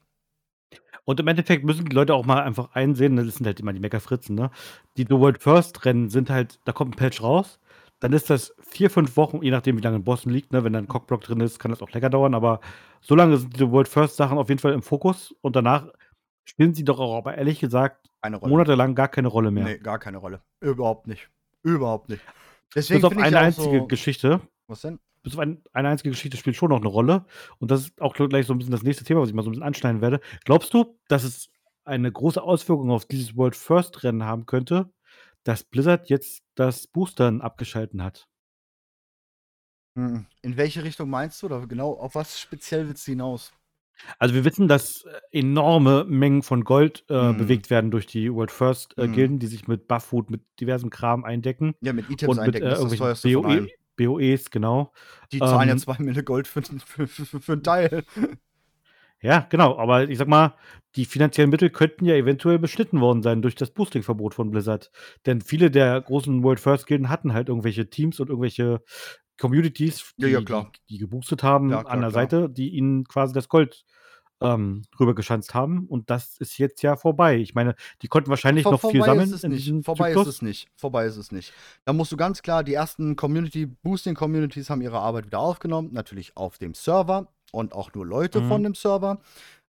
Und im Endeffekt müssen die Leute auch mal einfach einsehen, das sind halt immer die Meckerfritzen, ne? Die The World First Rennen sind halt, da kommt ein Patch raus, dann ist das vier, fünf Wochen, je nachdem, wie lange ein Bossen liegt, ne? Wenn da ein Cockblock drin ist, kann das auch länger dauern, aber so lange sind die World First Sachen auf jeden Fall im Fokus und danach spielen sie doch auch, aber ehrlich gesagt, monatelang gar keine Rolle mehr. Nee, gar keine Rolle. Überhaupt nicht. Überhaupt nicht. Deswegen Bis auf eine einzige so, Geschichte, Was denn? bis auf ein, eine einzige Geschichte spielt schon noch eine Rolle. Und das ist auch gleich so ein bisschen das nächste Thema, was ich mal so ein bisschen anschneiden werde. Glaubst du, dass es eine große Auswirkung auf dieses World First Rennen haben könnte, dass Blizzard jetzt das Boostern abgeschalten hat? Hm, In welche Richtung meinst du? Oder genau, auf was speziell willst du hinaus? Also wir wissen, dass äh, enorme Mengen von Gold äh, Mhm. bewegt werden durch die World First äh, Mhm. Gilden, die sich mit Bufffood, mit diversem Kram eindecken. Ja, mit Items Und mit eindecken, äh, das ist das. BOE, BOEs, genau. Die zahlen ja Ähm, zwei Mille Gold für, für, für, für einen Teil. Ja, genau, aber ich sag mal, die finanziellen Mittel könnten ja eventuell beschnitten worden sein durch das Boosting-Verbot von Blizzard. Denn viele der großen World First Gilden hatten halt irgendwelche Teams und irgendwelche Communities, Ja, die, ja, klar. die, die geboostet haben Ja, an klar, der klar. Seite, die ihnen quasi das Gold ähm, rübergeschanzt haben. Und das ist jetzt ja vorbei. Ich meine, die konnten wahrscheinlich Vor, noch viel vorbei sammeln ist es nicht. Vorbei Zyklus. ist es nicht. Vorbei ist es nicht. Da musst du ganz klar, die ersten Community, Boosting-Communities haben ihre Arbeit wieder aufgenommen. Natürlich auf dem Server und auch nur Leute Mhm. von dem Server.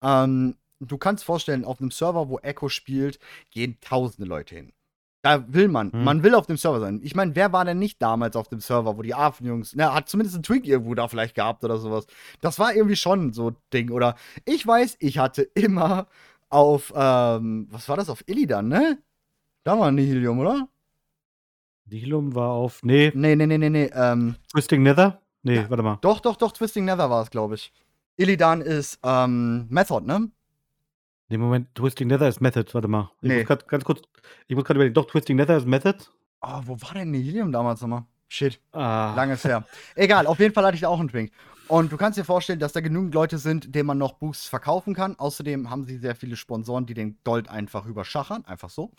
Ähm, du kannst vorstellen, auf einem Server, wo Echo spielt, gehen tausende Leute hin. Da will man. Mhm. Man will auf dem Server sein. Ich meine, wer war denn nicht damals auf dem Server, wo die Affen-Jungs, na, hat zumindest ein Twig irgendwo da vielleicht gehabt oder sowas. Das war irgendwie schon so ein Ding. Oder ich weiß, ich hatte immer auf, ähm, was war das, auf Illidan, ne? Da war Nihilium, oder? Nihilum war auf. Nee, Nee, nee, nee, nee, nee. Ähm, Twisting Nether? Nee, Ja. warte mal. doch, doch, doch, Twisting Nether war es, glaube ich. Illidan ist, ähm, Method, ne? Nee, Moment, Twisting Nether ist Method, warte mal. Ich Nee. muss grad, ganz kurz, ich muss gerade überlegen, doch, Twisting Nether ist Method. Oh, wo war denn Nihilium damals nochmal? Shit. Ah, Langes her. Egal, auf jeden Fall hatte ich da auch einen Drink. Und du kannst dir vorstellen, dass da genügend Leute sind, denen man noch Boosts verkaufen kann. Außerdem haben sie sehr viele Sponsoren, die den Gold einfach überschachern, einfach so.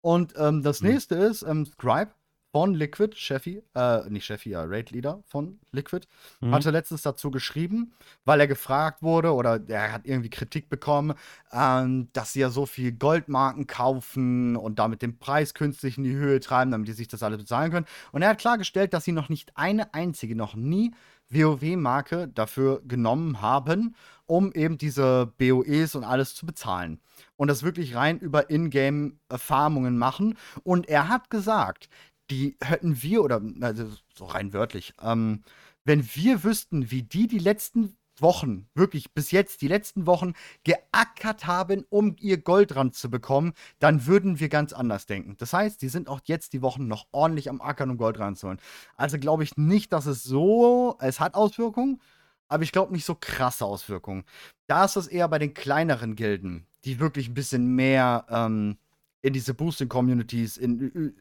Und ähm, das Mhm. nächste ist ähm, Scribe von Liquid, Chefy, äh, nicht Chefy, ja, Raid Leader von Liquid, mhm. hatte letztens dazu geschrieben, weil er gefragt wurde oder er hat irgendwie Kritik bekommen, ähm, dass sie ja so viel Goldmarken kaufen und damit den Preis künstlich in die Höhe treiben, damit die sich das alle bezahlen können. Und er hat klargestellt, dass sie noch nicht eine einzige, noch nie WoW-Marke dafür genommen haben, um eben diese BOEs und alles zu bezahlen. Und das wirklich rein über Ingame-Erfahrungen machen. Und er hat gesagt, die hätten wir, oder also so rein wörtlich, ähm, wenn wir wüssten, wie die die letzten Wochen, wirklich bis jetzt die letzten Wochen geackert haben, um ihr Gold ranzubekommen, dann würden wir ganz anders denken. Das heißt, die sind auch jetzt die Wochen noch ordentlich am Ackern, um Gold ranzuholen. Also glaube ich nicht, dass es so, es hat Auswirkungen, aber ich glaube nicht so krasse Auswirkungen. Da ist es eher bei den kleineren Gilden, die wirklich ein bisschen mehr ähm, in diese Boosting-Communities,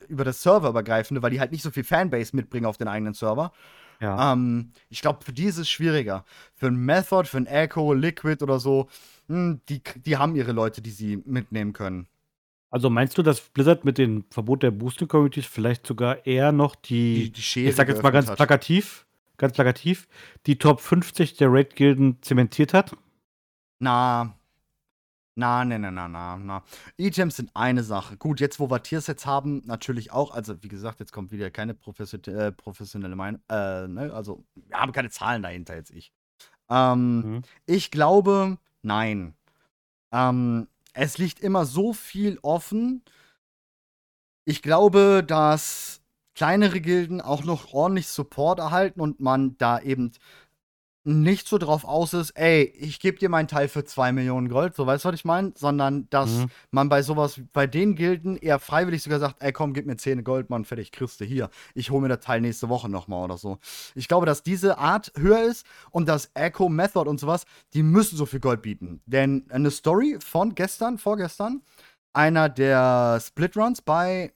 über das Serverübergreifende, weil die halt nicht so viel Fanbase mitbringen auf den eigenen Server. ja. Ähm, ich glaube, für die ist es schwieriger. Für ein Method, für ein Echo, Liquid oder so, hm, die, die haben ihre Leute, die sie mitnehmen können. Also meinst du, dass Blizzard mit dem Verbot der Boosting Communities vielleicht sogar eher noch die, Die, die Schere ich sag jetzt mal ganz hat. plakativ, ganz plakativ, die Top 50 der Raid-Gilden zementiert hat? Na, Na, na, na, na, na, na. Items sind eine Sache. Gut, jetzt, wo wir Tiersets haben, natürlich auch. Also, wie gesagt, jetzt kommt wieder keine profession äh, professionelle Meinung. Äh, ne? Also, wir haben keine Zahlen dahinter jetzt ich. Ähm, Mhm. Ich glaube, nein. Ähm, es liegt immer so viel offen. Ich glaube, dass kleinere Gilden auch noch ordentlich Support erhalten und man da eben nicht so drauf aus ist, ey, ich gebe dir meinen Teil für 2 Millionen Gold, so weißt du, was ich meine? Sondern, dass Mhm. man bei sowas, bei den Gilden eher freiwillig sogar sagt, ey, komm, gib mir 10 Gold, Mann, fertig, kriegst du hier. Ich hole mir das Teil nächste Woche nochmal oder so. Ich glaube, dass diese Art höher ist und das Echo Method und sowas, die müssen so viel Gold bieten. Denn eine Story von gestern, vorgestern, einer der Split-Runs bei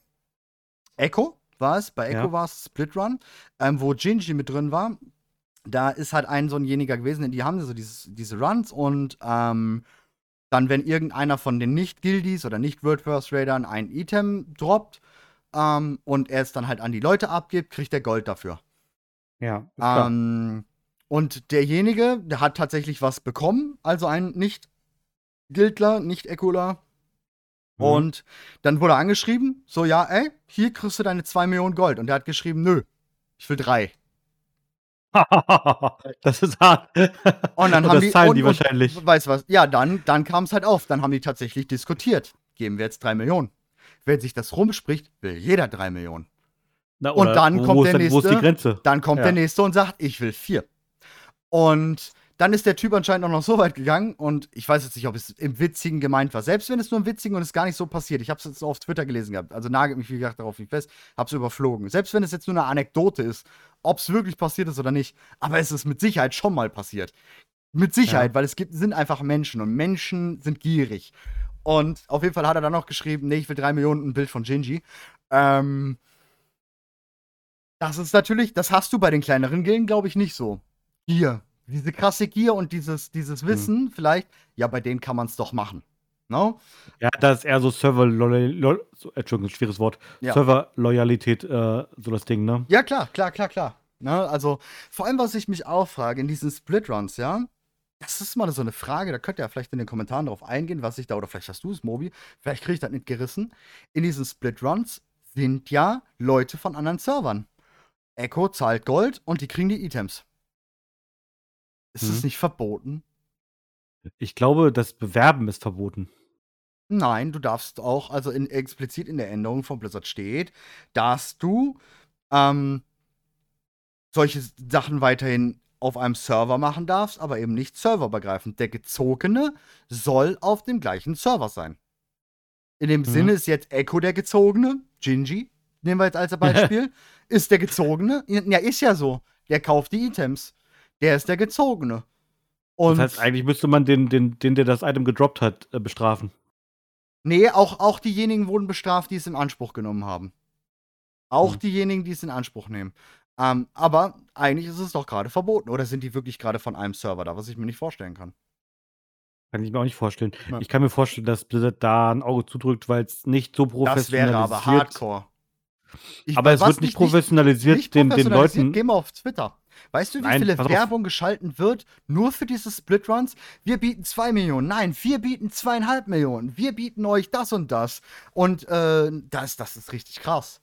Echo war es, bei Echo Ja. war es Split Run, ähm, wo Gingy mit drin war. Da ist halt ein so ein jeniger gewesen, die haben so dieses, diese Runs und ähm, dann, wenn irgendeiner von den Nicht-Guildies oder Nicht-World First Raidern ein Item droppt ähm, und er es dann halt an die Leute abgibt, kriegt er Gold dafür. Ja. Ähm, und derjenige, der hat tatsächlich was bekommen, also ein Nicht-Guildler, Nicht-Eckler. Mhm. Und dann wurde er angeschrieben, so, ja, ey, hier kriegst du deine 2 Millionen Gold. Und der hat geschrieben, nö, ich will drei. das ist hart. Und dann Und haben das die, zahlen und, die und, wahrscheinlich. Weißt du was? Ja, dann, dann kam es halt auf. Dann haben die tatsächlich diskutiert. Geben wir jetzt drei Millionen. Wenn sich das rumspricht, will jeder drei Millionen. Na, und dann wo, kommt wo der ist denn, Wo ist die nächste. Grenze? Dann kommt Ja. der nächste und sagt, ich will vier. Und dann ist der Typ anscheinend auch noch so weit gegangen und ich weiß jetzt nicht, ob es im Witzigen gemeint war. Selbst wenn es nur im Witzigen und es gar nicht so passiert. Ich habe es jetzt auf Twitter gelesen gehabt. Also nagelt mich, wie gesagt, darauf nicht fest. Hab's überflogen. Selbst wenn es jetzt nur eine Anekdote ist, ob es wirklich passiert ist oder nicht. Aber es ist mit Sicherheit schon mal passiert. Mit Sicherheit, Ja. weil es gibt, sind einfach Menschen und Menschen sind gierig. Und auf jeden Fall hat er dann noch geschrieben, nee, ich will drei Millionen ein Bild von Gingy. Ähm, das ist natürlich, das hast du bei den kleineren Gilden, glaube ich, nicht so. Gier. Diese krasse Gier und dieses, dieses Wissen, vielleicht, ja, bei denen kann man es doch machen. No? Ja, das ist eher so Server-Loyalität, so, Entschuldigung, schweres Wort. Ja. Server-Loyalität, äh, so das Ding, ne? Ja, klar, klar, klar, klar. Ne? Also, vor allem, was ich mich auch frage, in diesen Split-Runs, ja, das ist mal so eine Frage, da könnt ihr ja vielleicht in den Kommentaren drauf eingehen, was ich da, oder vielleicht hast du es, Mobi, vielleicht kriege ich das nicht gerissen. In diesen Split-Runs sind ja Leute von anderen Servern. Echo zahlt Gold und die kriegen die Items. Ist es Mhm. nicht verboten? Ich glaube, das Bewerben ist verboten. Nein, du darfst auch, also in, explizit in der Änderung von Blizzard steht, dass du ähm, solche Sachen weiterhin auf einem Server machen darfst, aber eben nicht serverübergreifend. Der Gezogene soll auf dem gleichen Server sein. In dem Mhm. Sinne ist jetzt Echo der Gezogene, Gingy, nehmen wir jetzt als Beispiel, ist der Gezogene. Ja, ist ja so. Der kauft die Items. Der ist der Gezogene. Und das heißt, eigentlich müsste man den, den, den der das Item gedroppt hat, äh, bestrafen. Nee, auch, auch diejenigen wurden bestraft, die es in Anspruch genommen haben. Auch Hm. diejenigen, die es in Anspruch nehmen. Ähm, aber eigentlich ist es doch gerade verboten. Oder sind die wirklich gerade von einem Server da, was ich mir nicht vorstellen kann? Kann ich mir auch nicht vorstellen. Ja. Ich kann mir vorstellen, dass Blizzard da ein Auge zudrückt, weil es nicht so Das professionalisiert wäre aber hardcore. Ich- Aber es wird nicht professionalisiert, nicht den, den professionalisiert, Leuten. Geh mal auf Twitter. Weißt du, wie Nein, viele. Werbung geschalten wird nur für diese Split-Runs? Wir bieten 2 Millionen. Nein, wir bieten zweieinhalb Millionen. Wir bieten euch das und das. Und äh, das, das ist richtig krass.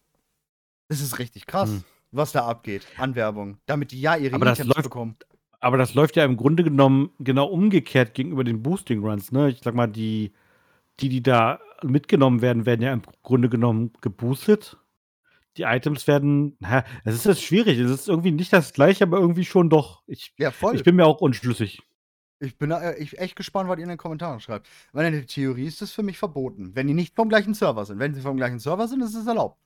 Das ist richtig krass, Hm. was da abgeht an Werbung. Damit die ja ihre Aber das Items läuft- bekommen. Aber das läuft ja im Grunde genommen genau umgekehrt gegenüber den Boosting Runs. Ne? Ich sag mal, die, die, die da mitgenommen werden, werden ja im Grunde genommen geboostet. Die Items werden, na, es ist jetzt schwierig. Es ist irgendwie nicht das gleiche, aber irgendwie schon doch. Ich, Ja, voll. ich bin mir auch unschlüssig. Ich bin äh, ich, echt gespannt, was ihr in den Kommentaren schreibt. Weil in der Theorie ist das für mich verboten. Wenn die nicht vom gleichen Server sind. Wenn sie vom gleichen Server sind, ist es erlaubt.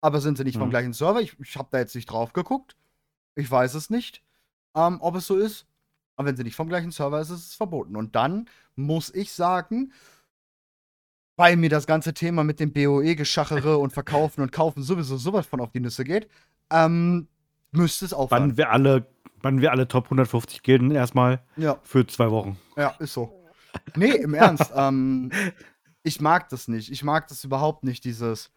Aber sind sie nicht vom Mhm. gleichen Server? Ich, ich habe da jetzt nicht drauf geguckt. Ich weiß es nicht, ähm, ob es so ist. Aber wenn sie nicht vom gleichen Server ist, ist es verboten. Und dann muss ich sagen, weil mir das ganze Thema mit dem BOE-Geschachere und Verkaufen und Kaufen sowieso sowas von auf die Nüsse geht, ähm, müsste es aufhören. Wann wir alle, wann wir alle Top 150 Gilden erstmal Ja. für zwei Wochen. Ja, ist so. Nee, im Ernst. ähm, ich mag das nicht. Ich mag das überhaupt nicht, dieses,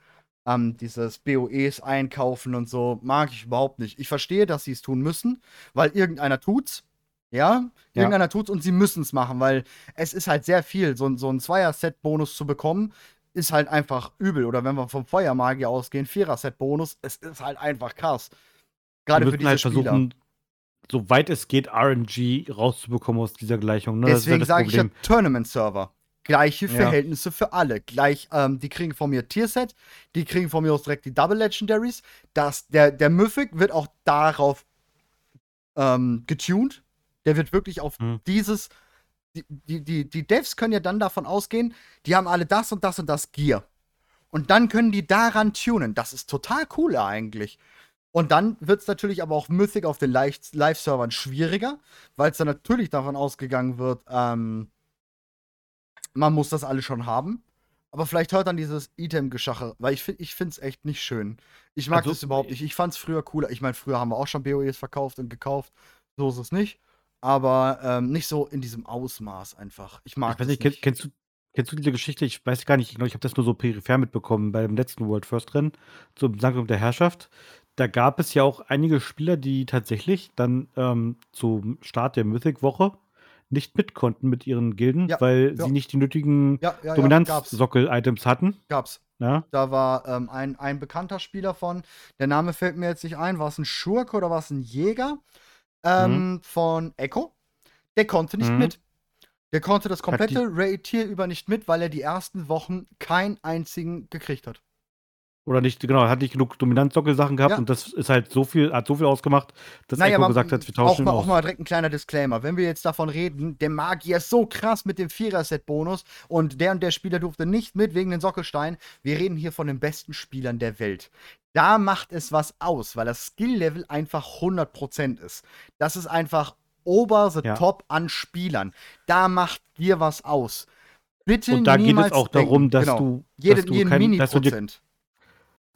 ähm, dieses BOEs einkaufen und so. Mag ich überhaupt nicht. Ich verstehe, dass sie es tun müssen, weil irgendeiner tut's. Ja, irgendeiner tut's und sie müssen es machen, weil es ist halt sehr viel. So, so ein Zweier-Set-Bonus zu bekommen, ist halt einfach übel. Oder wenn wir vom Feuermagier ausgehen, Vierer-Set-Bonus, es ist halt einfach krass. Gerade für müssen diese halt Spieler. versuchen, soweit es geht, RNG rauszubekommen aus dieser Gleichung. Ne? Ja Deswegen sage ich ja. Tournament-Server. Gleiche Ja. Verhältnisse für alle. Gleich, ähm, die kriegen von mir Tierset, die kriegen von mir aus direkt die Double Legendaries. Das, der, der Mythic wird auch darauf ähm, getuned. Der wird wirklich auf Mhm. dieses. Die, die, die, die Devs können ja dann davon ausgehen, die haben alle das und das und das Gear. Und dann können die daran tunen. Das ist total cool eigentlich. Und dann wird es natürlich aber auch Mythic auf den Live- Live-Servern schwieriger, weil es dann natürlich davon ausgegangen wird, ähm, man muss das alles schon haben. Aber vielleicht hört dann dieses Item-Geschache, weil ich, find- ich finde es echt nicht schön. Ich mag Also, das überhaupt nicht. Ich fand es früher cooler. Ich meine, früher haben wir auch schon BOEs verkauft und gekauft. So ist es nicht. Aber ähm, nicht so in diesem Ausmaß einfach. Ich mag Ich weiß nicht, kenn, kennst, du, kennst du diese Geschichte? Ich weiß gar nicht, genau, ich habe das nur so peripher mitbekommen beim letzten World First Rennen zum Sanktum der Herrschaft. Da gab es ja auch einige Spieler, die tatsächlich dann ähm, zum Start der Mythic-Woche nicht mit konnten mit ihren Gilden, Ja, weil ja. sie nicht die nötigen Ja, ja. Dominanz-Sockel-Items hatten. Gab's. Ja? Da war ähm, ein, ein bekannter Spieler von, der Name fällt mir jetzt nicht ein, war es ein Schurke oder war es ein Jäger ähm, von Echo? Der konnte nicht Mhm. mit. Der konnte das komplette Raid-Tier über nicht mit, weil er die ersten Wochen keinen einzigen gekriegt hat. Oder nicht, genau, hat nicht genug Dominanz-Sockel-Sachen gehabt Ja. und das ist halt so viel, hat so viel ausgemacht, dass Naja, Echo gesagt hat, wir auch, tauschen ihn mal, auch aus. mal direkt ein kleiner Disclaimer. Wenn wir jetzt davon reden, der Magier ist so krass mit dem Vierer-Set-Bonus und der und der Spieler durfte nicht mit wegen den Sockelsteinen. Wir reden hier von den besten Spielern der Welt. Da macht es was aus, weil das Skill-Level einfach 100% ist. Das ist einfach over the Ja. top an Spielern. Da macht dir was aus. Bitte Und da geht es auch darum, dass genau. du, Jede, dass du jeden kein, dass du dir Mini-Prozent.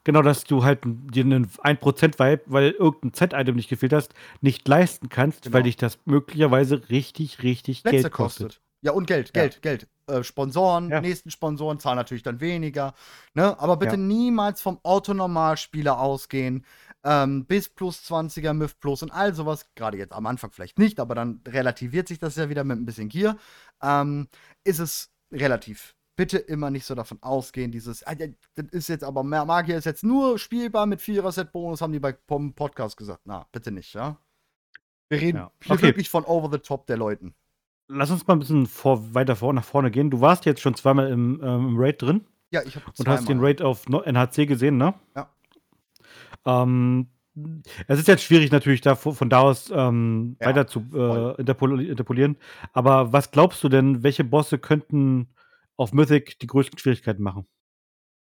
Genau, dass du halt dir einen 1%-Vibe, weil irgendein Z-Item nicht gefehlt hast, nicht leisten kannst, Genau. weil dich das möglicherweise richtig, richtig Plätze Geld kostet. kostet. Ja, und Geld, Ja. Geld, Geld. Äh, Sponsoren, Ja. nächsten Sponsoren zahlen natürlich dann weniger. Ne? Aber bitte Ja. niemals vom Autonormalspieler ausgehen. Ähm, bis plus 20er, MIF Plus und all sowas. Gerade jetzt am Anfang vielleicht nicht, aber dann relativiert sich das ja wieder mit ein bisschen Gier. Ähm, ist es relativ. Bitte immer nicht so davon ausgehen, dieses, ja, das ist jetzt aber, Magier ist jetzt nur spielbar mit Vierer-Set-Bonus, haben die bei vom Podcast gesagt. Na, bitte nicht, ja? Wir reden Ja. Okay. wirklich von over the top der Leuten. Lass uns mal ein bisschen vor, weiter vor, nach vorne gehen. Du warst jetzt schon zweimal im, ähm, im Raid drin Ja, ich habe und hast den Raid auf NHC gesehen, ne? Ja. Ähm, es ist jetzt schwierig natürlich da, von da aus ähm, Ja, weiter zu äh, interpol interpolieren. Aber was glaubst du denn, welche Bosse könnten auf Mythic die größten Schwierigkeiten machen?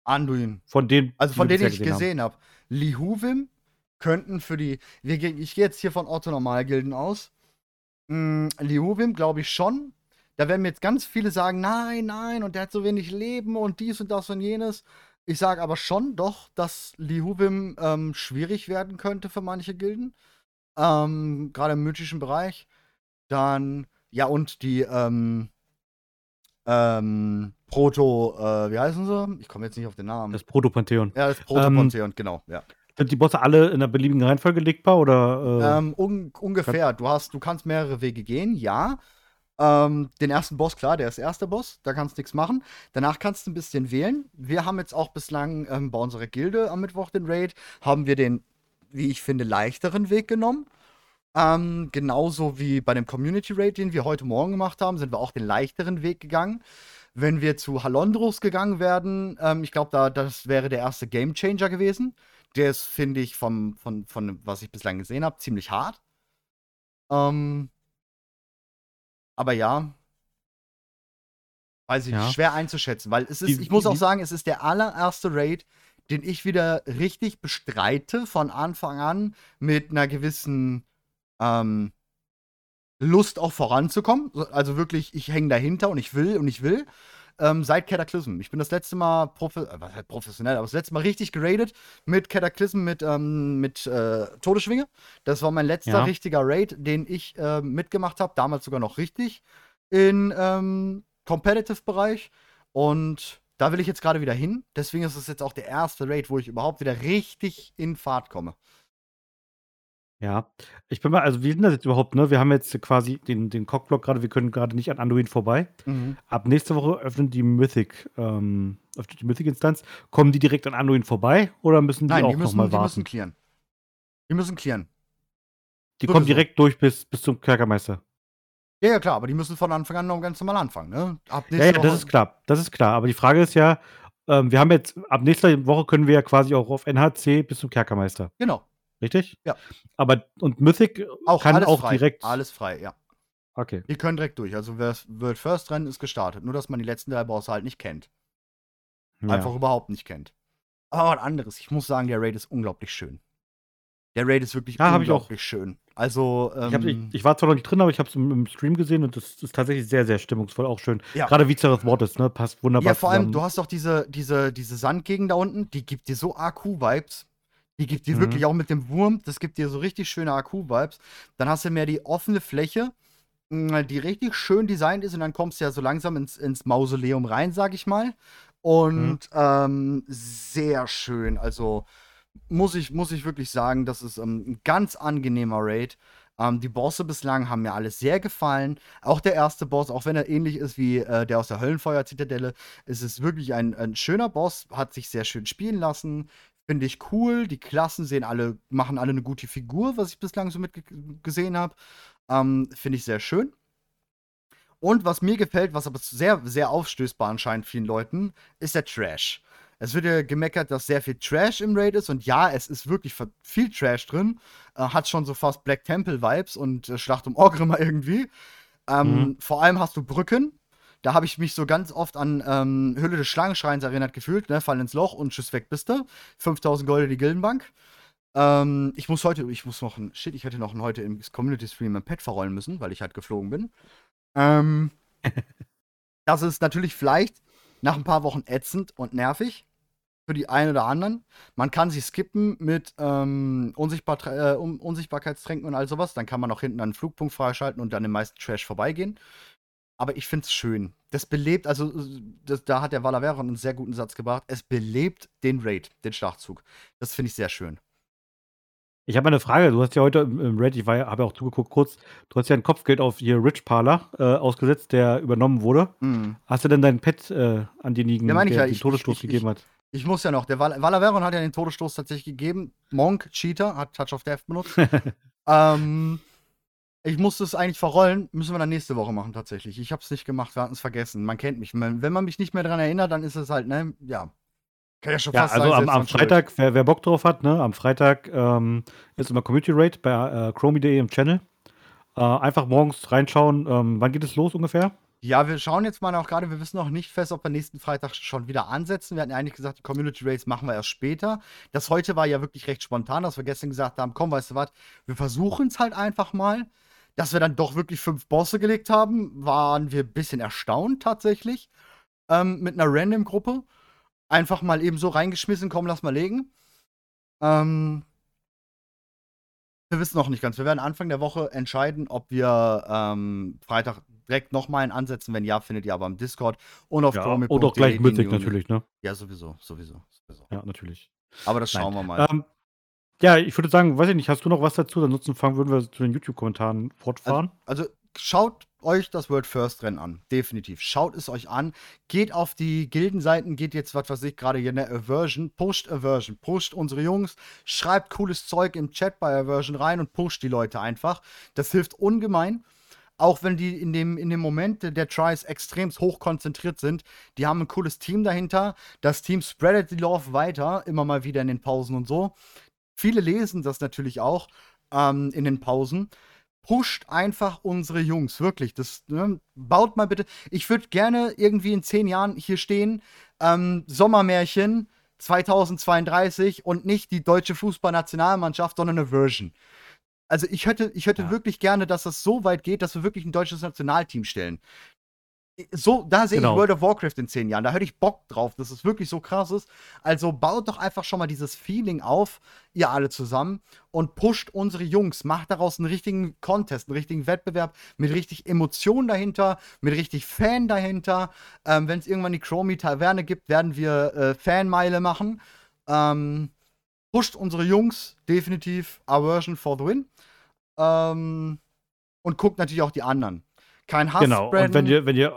Anduin. Von denen, Also von denen ich gesehen habe. Lihuvim könnten für die. Wir, ich gehe jetzt hier von Otto Normalgilden aus. Mm, Lihuvim glaube ich schon. Da werden mir jetzt ganz viele sagen, nein, nein, und der hat so wenig Leben und dies und das und jenes. Ich sage aber schon doch, dass Lihuvim ähm, schwierig werden könnte für manche Gilden. Ähm, Gerade im mythischen Bereich. Dann, ja, und die ähm, ähm, Proto, äh, wie heißen sie? Ich komme jetzt nicht auf den Namen. Das Proto-Pantheon. Ja, das Proto-Pantheon, genau, ja. Sind die Bosse alle in einer beliebigen Reihenfolge legbar oder? Äh, Ähm, un ungefähr. Du hast, du kannst mehrere Wege gehen, ja. Ähm, den ersten Boss, klar, der ist erster Boss, da kannst du nichts machen. Danach kannst du ein bisschen wählen. Wir haben jetzt auch bislang ähm, bei unserer Gilde am Mittwoch den Raid, haben wir den, wie ich finde, leichteren Weg genommen. Ähm, genauso wie bei dem Community Raid, den wir heute Morgen gemacht haben, sind wir auch den leichteren Weg gegangen. Wenn wir zu Halondros gegangen werden, ähm, ich glaube, da, das wäre der erste Game Changer gewesen. Der ist, finde ich, vom, von, von was ich bislang gesehen habe, ziemlich hart. Ähm, aber ja. Weiß ich Ja. nicht, schwer einzuschätzen, weil es ist, Die- ich muss die- auch sagen, es ist der allererste Raid, den ich wieder richtig bestreite von Anfang an mit einer gewissen ähm, Lust auch voranzukommen. So- Also wirklich, ich hänge dahinter und ich will und ich will. Ähm, seit Cataclysm. Ich bin das letzte Mal profi äh, professionell, aber das letzte Mal richtig geradet mit Cataclysm, mit, ähm, mit äh, Todesschwinge. Das war mein letzter Ja. richtiger Raid, den ich ähm, mitgemacht habe. Damals sogar noch richtig in ähm, Competitive-Bereich. Und da will ich jetzt gerade wieder hin. Deswegen ist es jetzt auch der erste Raid, wo ich überhaupt wieder richtig in Fahrt komme. Ja. Ich bin mal also, wie ist denn das jetzt überhaupt, ne? Wir haben jetzt quasi den den Cockblock grade wir können grade nicht an Anduin vorbei. Mhm. Ab nächste Woche öffnet die Mythic ähm, öffnet die Mythic-Instanz. Kommen die direkt an Anduin vorbei oder müssen die Nein, auch die noch müssen mal die müssen warten? clearen. Die müssen clearen. Die kommen Sowieso. direkt durch bis bis zum Kerkermeister? Ja, ja, klar, aber die müssen von Anfang an noch ganz normal anfangen, ne? Ab Ja, ja, das Woche ist klar. Das ist klar. Aber die Frage ist ja, ähm, wir haben jetzt ab nächster Woche können wir ja quasi auch auf NHC bis zum Kerkermeister. Genau. Richtig? Ja. Aber und Mythic Auch kann alles auch frei. direkt Alles frei, ja. Okay. Die können direkt durch. Also, World First Rennen ist gestartet. Nur, dass man die letzten 3 Bosse halt nicht kennt. Einfach Ja. überhaupt nicht kennt. Aber was anderes. Ich muss sagen, der Raid ist unglaublich schön. Der Raid ist wirklich Ja, unglaublich schön. Also, Ich habe ich ähm ich war zwar noch nicht drin, aber ich habe es im im Stream gesehen und das ist tatsächlich sehr, sehr stimmungsvoll, auch schön. Ja. Grade Vizeroth Mortis, ne, passt wunderbar Ja, vor allem, zusammen. du hast doch diese diese diese Sandgegend da unten, die gibt dir so AQ-Vibes. Die gibt dir Mhm. wirklich auch mit dem Wurm, das gibt dir so richtig schöne AQ-Vibes. Dann hast du mehr die offene Fläche, hm, die richtig schön designt ist und dann kommst du ja so langsam ins ins Mausoleum rein, sage ich mal. Mhm. Und, ähm, sehr schön. Also, muss ich muss ich wirklich sagen, das ist, ähm, 'n ganz angenehmer Raid. Ähm, die Bosse bislang haben mir alle sehr gefallen. Auch der erste Boss, auch wenn er ähnlich ist wie, äh, der aus der Höllenfeuer-Zitadelle, ist es wirklich ein ein schöner Boss, hat sich sehr schön spielen lassen. Finde ich cool. Die Klassen sehen alle machen alle 'ne gute Figur, was ich bislang so mitge gesehen habe. Ähm, finde ich sehr schön. Und was mir gefällt, was aber sehr, sehr aufstößt bei anscheinend vielen Leuten, ist der Trash. Es wird ja gemeckert, dass sehr viel Trash im Raid ist und ja, es ist wirklich viel Trash drin. Äh, hat schon so fast Black Temple Vibes und, äh, Schlacht um Orgrimmar irgendwie. Ähm, Mhm. vor allem hast du Brücken. Da habe ich mich so ganz oft an, ähm, Höhle des Schlangenschreins erinnert gefühlt, ne? Fall ins Loch und tschüss, weg bist du. 5.000 Gold in die Gildenbank. Ähm, ich muss heute ich muss noch 'n shit, ich hätte noch 'n heute im Community Stream 'n Pet verrollen müssen, weil ich halt geflogen bin. Ähm das ist natürlich vielleicht nach 'n paar Wochen ätzend und nervig für die einen oder anderen. Man kann sie skippen mit, ähm, Unsichtbar äh, Un Unsichtbarkeitstränken und all so was. Dann kann man auch hinten einen Flugpunkt freischalten und an dem meisten Trash vorbeigehen. Aber ich finde es schön. Das belebt also, s das da hat der Valaveron 'n sehr guten Satz gebracht. Es belebt den Raid, den Schlachtzug. Das finde ich sehr schön. Ich habe mal 'ne Frage. Du hast ja heute im Raid ich ja habe ja auch zugeguckt kurz. Du hast ja 'n Kopfgeld auf hier Rich Parler, äh, ausgesetzt, der übernommen wurde. Mhm. Hast du denn dein Pet, äh, an Ja, denjenigen, ich der ja. den Ich ich Todesstoß ich ich gegeben hat? ich muss ja noch. Der Val Valaveron hat ja den Todesstoß tatsächlich gegeben. Monk, Cheater, hat Touch of Death benutzt. Ähm, ich musste es eigentlich verrollen. Müssen wir dann nächste Woche machen tatsächlich. Ich habe es nicht gemacht, wir hatten's vergessen. Man kennt mich. Man wenn man mich nicht mehr dran erinnert, dann ist es halt, ne, ja. Kann ja schon Ja, fast also sagen, am am. Freitag, wer wer Bock drauf hat, ne, am Freitag, ähm, ist immer Community Raid bei, äh, chromie.de im Channel. Äh, einfach morgens reinschauen. Ähm, wann geht es los ungefähr? Ja, wir schauen jetzt mal auch grade wir wissen noch nicht fest, ob wir nächsten Freitag schon wieder ansetzen. Wir hatten ja eigentlich gesagt, die Community Raids machen wir erst später. Das heute war ja wirklich recht spontan, dass wir gestern gesagt haben: „Komm, weißt du was, wir versuchen's halt einfach mal.“ Dass wir dann doch wirklich 5 Bosse gelegt haben, waren wir bisschen erstaunt tatsächlich, ähm, mit 'ner Random-Gruppe. Einfach mal eben so reingeschmissen: „Komm, lass mal legen.“ Ähm wir wissen noch nicht ganz. Wir werden Anfang der Woche entscheiden, ob wir, ähm, Freitag direkt noch mal einen ansetzen. Wenn ja, findet ihr aber im Discord und auf Ja, chromie.de und auch gleich Mythic natürlich, ne? Ja, sowieso, sowieso, sowieso. Ja, natürlich. Aber das Nein. schauen wir mal. Ähm, ja, ich würde sagen, weiß ich nicht, hast du noch was dazu? Ansonsten fangen würden wir zu den YouTube-Kommentaren Also fortfahren. also, schaut euch das World First Rennen an, definitiv. Schaut es euch an. Geht auf die Gildenseiten, geht jetzt, was weiß ich, grade hier, ne, Aversion, pusht Aversion, pusht unsere Jungs, schreibt cooles Zeug im Chat bei Aversion rein und pusht die Leute einfach. Das hilft ungemein. Auch wenn die in dem in dem Moment der der Tries extremst hoch konzentriert sind. Die haben 'n cooles Team dahinter. Das Team spreadet die Love weiter, immer mal wieder in den Pausen und so. Viele lesen das natürlich auch, ähm, in den Pausen. Pusht einfach unsere Jungs, wirklich. Das, ne baut mal bitte ich würde gerne irgendwie in 10 Jahren hier stehen, ähm, Sommermärchen 2032 und nicht die deutsche Fußballnationalmannschaft, sondern Aversion. Also, ich hätte ich hätte Ja. wirklich gerne, dass das so weit geht, dass wir wirklich 'n deutsches Nationalteam stellen. So da sehe ich Genau. World of Warcraft in 10 Jahren. Da hätte ich Bock drauf, dass es wirklich so krass ist. Also, baut doch einfach schon mal dieses Feeling auf, ihr alle zusammen, und pusht unsere Jungs. Macht daraus 'n richtigen Contest, 'n richtigen Wettbewerb mit richtig Emotion dahinter, mit richtig Fan dahinter. Ähm, wenn's irgendwann die Chromie Taverne gibt, werden wir, äh, Fanmeile machen. Ähm, pusht unsere Jungs definitiv Aversion for the win. Ähm, und guckt natürlich auch die anderen. Kein Hass Genau. Und wenn spreaden. ihr, wenn ihr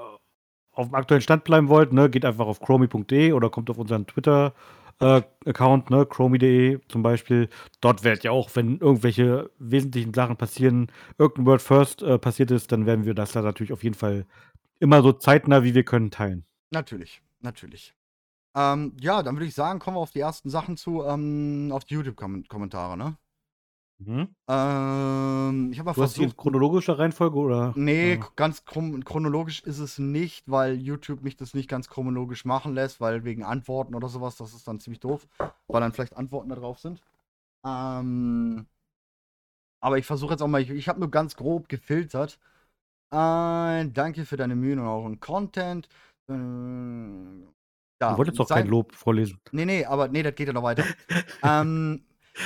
auf dem aktuellen Stand bleiben wollt, ne, geht einfach auf chromi.de oder kommt auf unseren Twitter. Äh, Account, ne, chromi.de zum Beispiel. Dort werdet ihr auch, wenn irgendwelche wesentlichen Sachen passieren, irgendein Word First äh, passiert ist, dann werden wir das da natürlich auf jeden Fall immer so zeitnah, wie wir können, teilen. Natürlich, natürlich. Ähm, ja, dann würde ich sagen, kommen wir auf die ersten Sachen zu, ähm, auf die YouTube-Kommentare, ne? Mhm. Ähm, ich habe mal Du hast die in versucht. chronologischer Reihenfolge oder? Nee, Ja. ganz chron chronologisch ist es nicht, weil YouTube mich das nicht ganz chronologisch machen lässt, weil wegen Antworten oder sowas, das ist dann ziemlich doof, weil dann vielleicht Antworten da drauf sind. Ähm, aber ich versuche jetzt auch mal, ich, ich habe nur ganz grob gefiltert. Äh, danke für deine Mühen und euren Content. Äh, ja, Du wolltest doch kein Lob vorlesen. Nee, nee, aber nee, das geht ja noch weiter. ähm,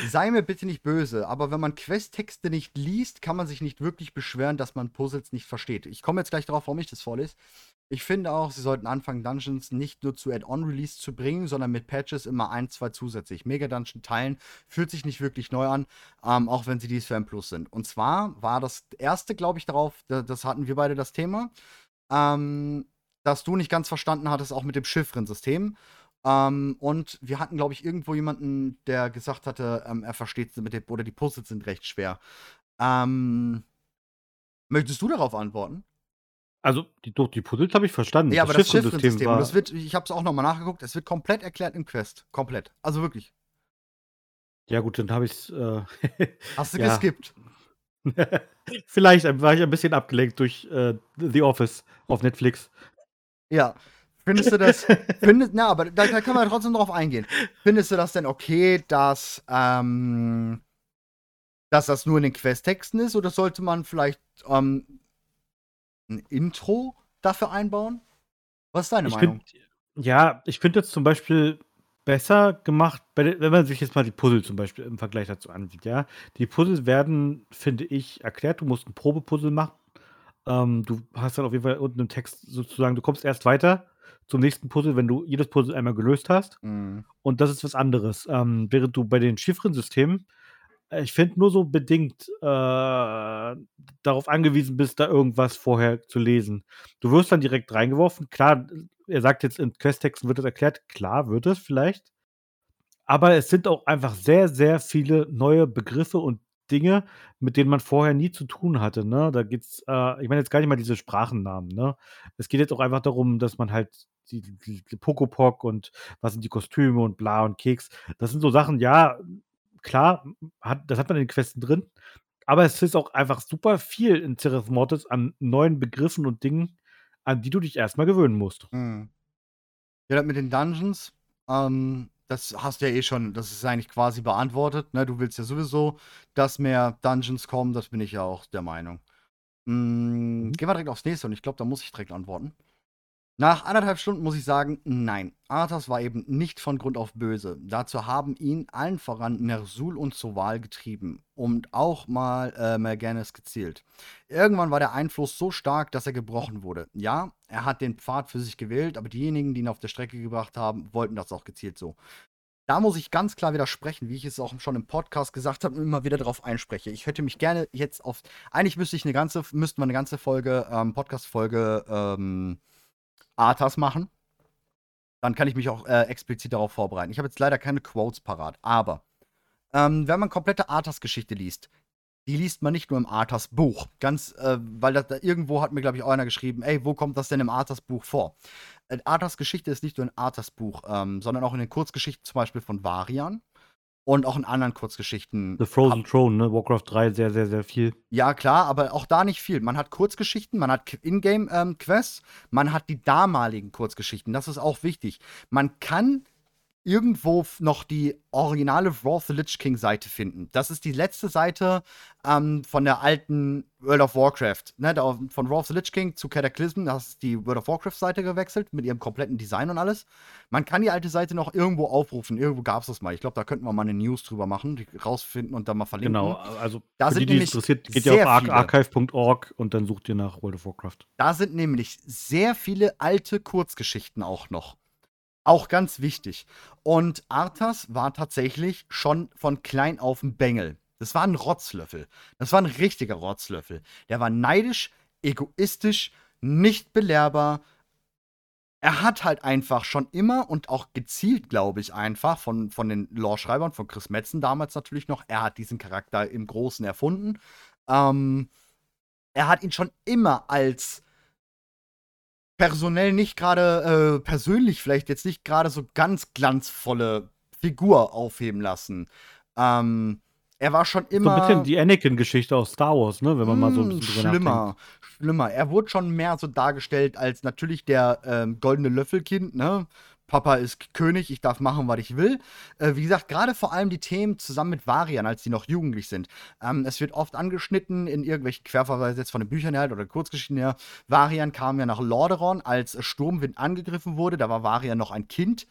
sei mir bitte nicht böse, aber wenn man Questtexte nicht liest, kann man sich nicht wirklich beschweren, dass man Puzzles nicht versteht. Ich komme jetzt gleich darauf, warum ich das vorlese. Ich finde auch, sie sollten anfangen, Dungeons nicht nur zu Add-on-Release zu bringen, sondern mit Patches immer ein, zwei zusätzlich. Mega-Dungeon teilen fühlt sich nicht wirklich neu an, ähm, auch wenn sie dies für ein Plus sind. Und zwar war das erste, glaube ich, darauf, da- das hatten wir beide das Thema, ähm, dass du nicht ganz verstanden hattest, auch mit dem Chiffrensystem. Ähm, und wir hatten, glaube ich, irgendwo jemanden, der gesagt hatte, ähm, er versteht mit dem, oder die Puzzles sind recht schwer. Ähm, möchtest du darauf antworten? Also, die, doch, die Puzzles habe ich verstanden. Ja, aber das Chiffrensystem war. das wird, ich habe es auch nochmal nachgeguckt, es wird komplett erklärt im Quest. Komplett. Also wirklich. Ja, gut, dann habe ich es. Äh, Hast du Ja. geskippt? Vielleicht war ich ein bisschen abgelenkt durch äh, The Office auf Netflix. Ja. Findest du das, findest, na, aber da, da kann man trotzdem drauf eingehen. Findest du das denn okay, dass, ähm, dass das nur in den Questtexten ist oder sollte man vielleicht ähm, ein Intro dafür einbauen? Was ist deine Ich Meinung? find, ja, ich finde jetzt zum Beispiel besser gemacht, wenn man sich jetzt mal die Puzzle zum Beispiel im Vergleich dazu ansieht, ja. Die Puzzles werden, finde ich, erklärt. Du musst ein Probepuzzle machen. Ähm, du hast dann auf jeden Fall unten im Text sozusagen, du kommst erst weiter zum nächsten Puzzle, wenn du jedes Puzzle einmal gelöst hast. Mhm. Und das ist was anderes. Ähm, während du bei den Chiffrensystemen, äh, ich finde, nur so bedingt äh, darauf angewiesen bist, da irgendwas vorher zu lesen. Du wirst dann direkt reingeworfen. Klar, er sagt jetzt in Questtexten wird das erklärt. Klar wird es vielleicht. Aber es sind auch einfach sehr, sehr viele neue Begriffe und Dinge, mit denen man vorher nie zu tun hatte. Ne? Da geht's, äh, ich meine jetzt gar nicht mal diese Sprachennamen. Ne? Es geht jetzt auch einfach darum, dass man halt die, die, die Pokopok und was sind die Kostüme und bla und Keks. Das sind so Sachen, ja, klar, hat, das hat man in den Questen drin. Aber es ist auch einfach super viel in Ceres Mortis an neuen Begriffen und Dingen, an die du dich erstmal gewöhnen musst. Mhm. Ja, mit den Dungeons, ähm, das hast du ja eh schon, das ist eigentlich quasi beantwortet. Ne? Du willst ja sowieso, dass mehr Dungeons kommen, das bin ich ja auch der Meinung. Mm, Gehen wir direkt aufs nächste und ich glaube, da muss ich direkt antworten. Nach anderthalb Stunden muss ich sagen, nein. Arthas war eben nicht von Grund auf böse. Dazu haben ihn allen voran Nersul und Soval getrieben und auch mal äh, Merganis gezielt. Irgendwann war der Einfluss so stark, dass er gebrochen wurde. Ja, er hat den Pfad für sich gewählt, aber diejenigen, die ihn auf der Strecke gebracht haben, wollten das auch gezielt so. Da muss ich ganz klar widersprechen, wie ich es auch schon im Podcast gesagt habe und immer wieder darauf einspreche. Ich hätte mich gerne jetzt auf. Eigentlich müsste ich eine ganze, müssten wir eine ganze Folge, ähm, Podcast-Folge, ähm, Arthas machen. Dann kann ich mich auch äh, explizit darauf vorbereiten. Ich habe jetzt leider keine Quotes parat, aber ähm, wenn man komplette Arthas-Geschichte liest, die liest man nicht nur im Arthas-Buch. Ganz, äh, weil das, da irgendwo hat mir, glaube ich, auch einer geschrieben, ey, wo kommt das denn im Arthas-Buch vor? Äh, Arthas Geschichte ist nicht nur ein Arthas-Buch, ähm, sondern auch in den Kurzgeschichten zum Beispiel von Varian und auch in anderen Kurzgeschichten. The Frozen Throne, ne? Warcraft 3, sehr, sehr, sehr viel. Ja, klar, aber auch da nicht viel. Man hat Kurzgeschichten, man hat Ingame-Quests, man hat die damaligen Kurzgeschichten. Das ist auch wichtig. Man kann irgendwo noch die originale Wrath the Lich King Seite finden. Das ist die letzte Seite ähm, von der alten World of Warcraft. Ne, da, von Wrath the Lich King zu Cataclysm, das ist die World of Warcraft Seite gewechselt mit ihrem kompletten Design und alles. Man kann die alte Seite noch irgendwo aufrufen. Irgendwo gab es das mal. Ich glaube, da könnten wir mal eine News drüber machen, die rausfinden und dann mal verlinken. Genau, also Da für sind die, die interessiert, geht ihr auf arch archive.org und dann sucht ihr nach World of Warcraft. Da sind nämlich sehr viele alte Kurzgeschichten auch noch. Auch ganz wichtig. Und Arthas war tatsächlich schon von klein auf ein Bengel. Das war ein Rotzlöffel. Das war ein richtiger Rotzlöffel. Der war neidisch, egoistisch, nicht belehrbar. Er hat halt einfach schon immer und auch gezielt, glaube ich, einfach von, von den Lore-Schreibern, von Chris Metzen damals natürlich noch, er hat diesen Charakter im Großen erfunden. Ähm, er hat ihn schon immer als personell nicht gerade, äh, persönlich vielleicht jetzt nicht gerade so ganz glanzvolle Figur aufheben lassen. Ähm, er war schon immer. So ein bisschen die Anakin-Geschichte aus Star Wars, ne? Wenn man mal so ein Hm, bisschen drüber schlimmer, nachdenkt. schlimmer. Er wurde schon mehr so dargestellt als natürlich der ähm, goldene Löffelkind, ne? Papa ist König, ich darf machen, was ich will. Äh, wie gesagt, gerade vor allem die Themen zusammen mit Varian, als die noch jugendlich sind. Ähm, es wird oft angeschnitten in irgendwelchen Querverweisen jetzt von den Büchern her halt oder Kurzgeschichten her. Varian kam ja nach Lordaeron, als Sturmwind angegriffen wurde. Da war Varian noch ein Kind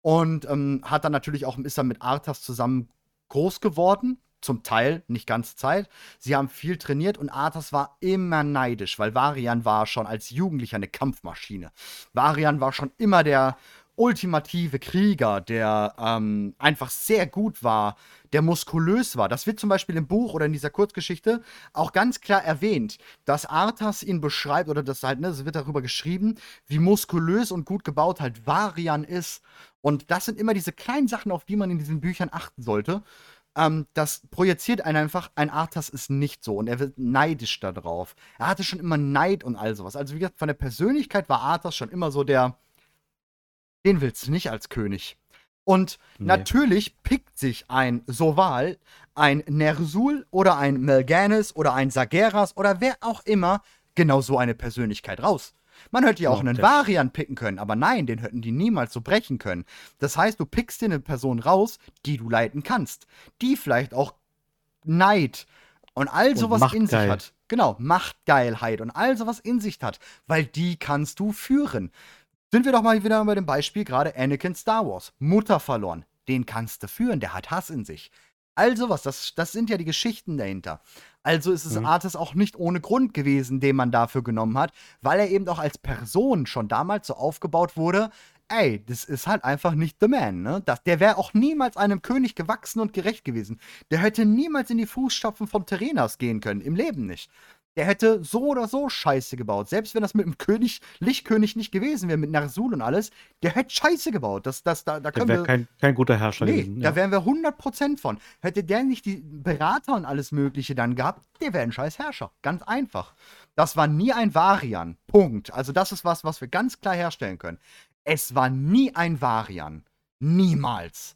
und ähm, hat dann natürlich auch ist dann mit Arthas zusammen groß geworden. Zum Teil, nicht ganze Zeit. Sie haben viel trainiert und Arthas war immer neidisch, weil Varian war schon als Jugendlicher eine Kampfmaschine. Varian war schon immer der ultimative Krieger, der ähm, einfach sehr gut war, der muskulös war. Das wird zum Beispiel im Buch oder in dieser Kurzgeschichte auch ganz klar erwähnt, dass Arthas ihn beschreibt oder das halt, ne, es wird darüber geschrieben, wie muskulös und gut gebaut halt Varian ist. Und das sind immer diese kleinen Sachen, auf die man in diesen Büchern achten sollte. Ähm, das projiziert einen einfach, ein Arthas ist nicht so und er wird neidisch darauf. Er hatte schon immer Neid und all sowas. Also wie gesagt, von der Persönlichkeit war Arthas schon immer so der, den willst du nicht als König. Und Nee. natürlich pickt sich ein Soval, ein Nersul oder ein Melganis oder ein Sageras oder wer auch immer genau so eine Persönlichkeit raus. Man hätte ja auch einen Varian picken können, aber nein, den hätten die niemals so brechen können. Das heißt, du pickst dir eine Person raus, die du leiten kannst, die vielleicht auch Neid und all Und sowas in sich hat. Genau, Machtgeilheit und all sowas in sich hat, weil die kannst du führen. Sind wir doch mal wieder bei dem Beispiel gerade Anakin Star Wars. Mutter verloren. Den kannst du führen, der hat Hass in sich. All sowas, das, das sind ja die Geschichten dahinter. Also ist es Mhm. Artis auch nicht ohne Grund gewesen, den man dafür genommen hat, weil er eben auch als Person schon damals so aufgebaut wurde. Ey, das ist halt einfach nicht the man, ne? Das, der wäre auch niemals einem König gewachsen und gerecht gewesen. Der hätte niemals in die Fußstapfen von Terenas gehen können, im Leben nicht. Der hätte so oder so Scheiße gebaut. Selbst wenn das mit dem König, Lichtkönig nicht gewesen wäre, mit Narsul und alles, der hätte Scheiße gebaut. Das, das, da, da Der wäre kein, kein guter Herrscher Nee, gewesen. da Ja. wären wir 100% von. Hätte der nicht die Berater und alles Mögliche dann gehabt, der wäre ein scheiß Herrscher. Ganz einfach. Das war nie ein Varian. Punkt. Also, das ist was, was wir ganz klar herstellen können. Es war nie ein Varian. Niemals.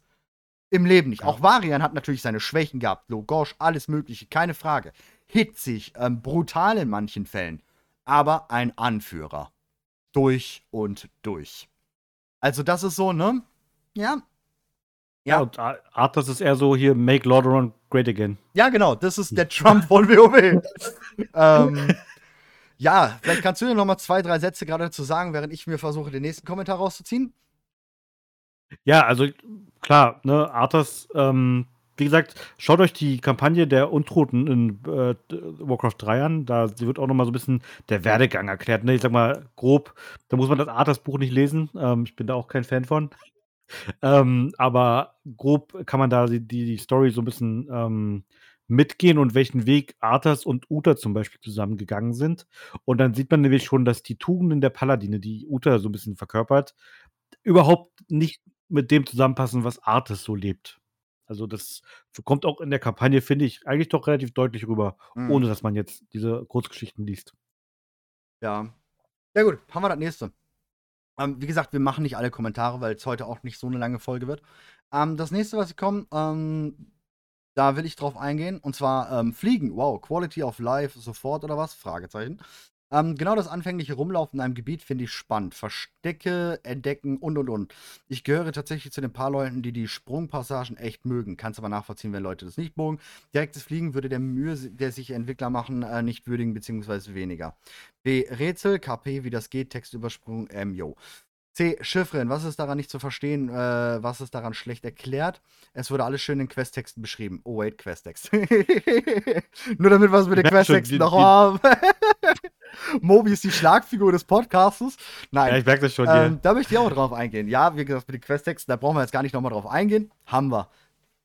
Im Leben nicht. Ja. Auch Varian hat natürlich seine Schwächen gehabt. Logosch, alles Mögliche, keine Frage. Hitzig, ähm, brutal in manchen Fällen. Aber ein Anführer. Durch und durch. Also, das ist so, ne? Ja, ja, und Ar- Arthas ist eher so hier, make Lordaeron great again. Ja, genau, das ist der Trump von WoW. ähm, ja, vielleicht kannst du dir noch mal zwei, drei Sätze gerade dazu sagen, während ich mir versuche, den nächsten Kommentar rauszuziehen. Ja, also klar, ne, Arthas, ähm, wie gesagt, schaut euch die Kampagne der Untoten in äh, Warcraft 3 an. Da wird auch noch mal so ein bisschen der Werdegang erklärt. Ne? Ich sag mal grob, da muss man das Arthas-Buch nicht lesen. Ähm, ich bin da auch kein Fan von. Ähm, aber grob kann man da die, die die Story so ein bisschen ähm, mitgehen und welchen Weg Arthas und Uta zum Beispiel zusammengegangen sind. Und dann sieht man nämlich schon, dass die Tugenden der Paladine, die Uta so ein bisschen verkörpert, überhaupt nicht mit dem zusammenpassen, was Arthas so lebt. Also das kommt auch in der Kampagne, finde ich, eigentlich doch relativ deutlich rüber, Mhm. ohne dass man jetzt diese Kurzgeschichten liest. Ja. Ja, gut, haben wir das nächste. Ähm, wie gesagt, wir machen nicht alle Kommentare, weil es heute auch nicht so eine lange Folge wird. Ähm, das nächste, was ich komme, ähm, da will ich drauf eingehen. Und zwar ähm, Fliegen. Wow, Quality of Life sofort oder was? Fragezeichen. Ähm, genau das anfängliche Rumlaufen in einem Gebiet finde ich spannend. Verstecke, entdecken und und und. Ich gehöre tatsächlich zu den paar Leuten, die die Sprungpassagen echt mögen. Kannst aber nachvollziehen, wenn Leute das nicht mögen. Direktes Fliegen würde der Mühe, der sich Entwickler machen, äh, nicht würdigen, beziehungsweise weniger. B. Rätsel, KP, wie das geht, Textübersprung, ähm, yo. C. Chiffren, was ist daran nicht zu verstehen, äh, was ist daran schlecht erklärt? Es wurde alles schön in Questtexten beschrieben. Oh, wait, Questtext. Nur damit wir es mit den Questtexten noch haben. Mobi ist die Schlagfigur des Podcastes. Nein. Ja, ich merke das schon Ähm, hier. da möchte ich auch drauf eingehen. Ja, wie gesagt, mit den Questtexten, da brauchen wir jetzt gar nicht nochmal drauf eingehen. Haben wir.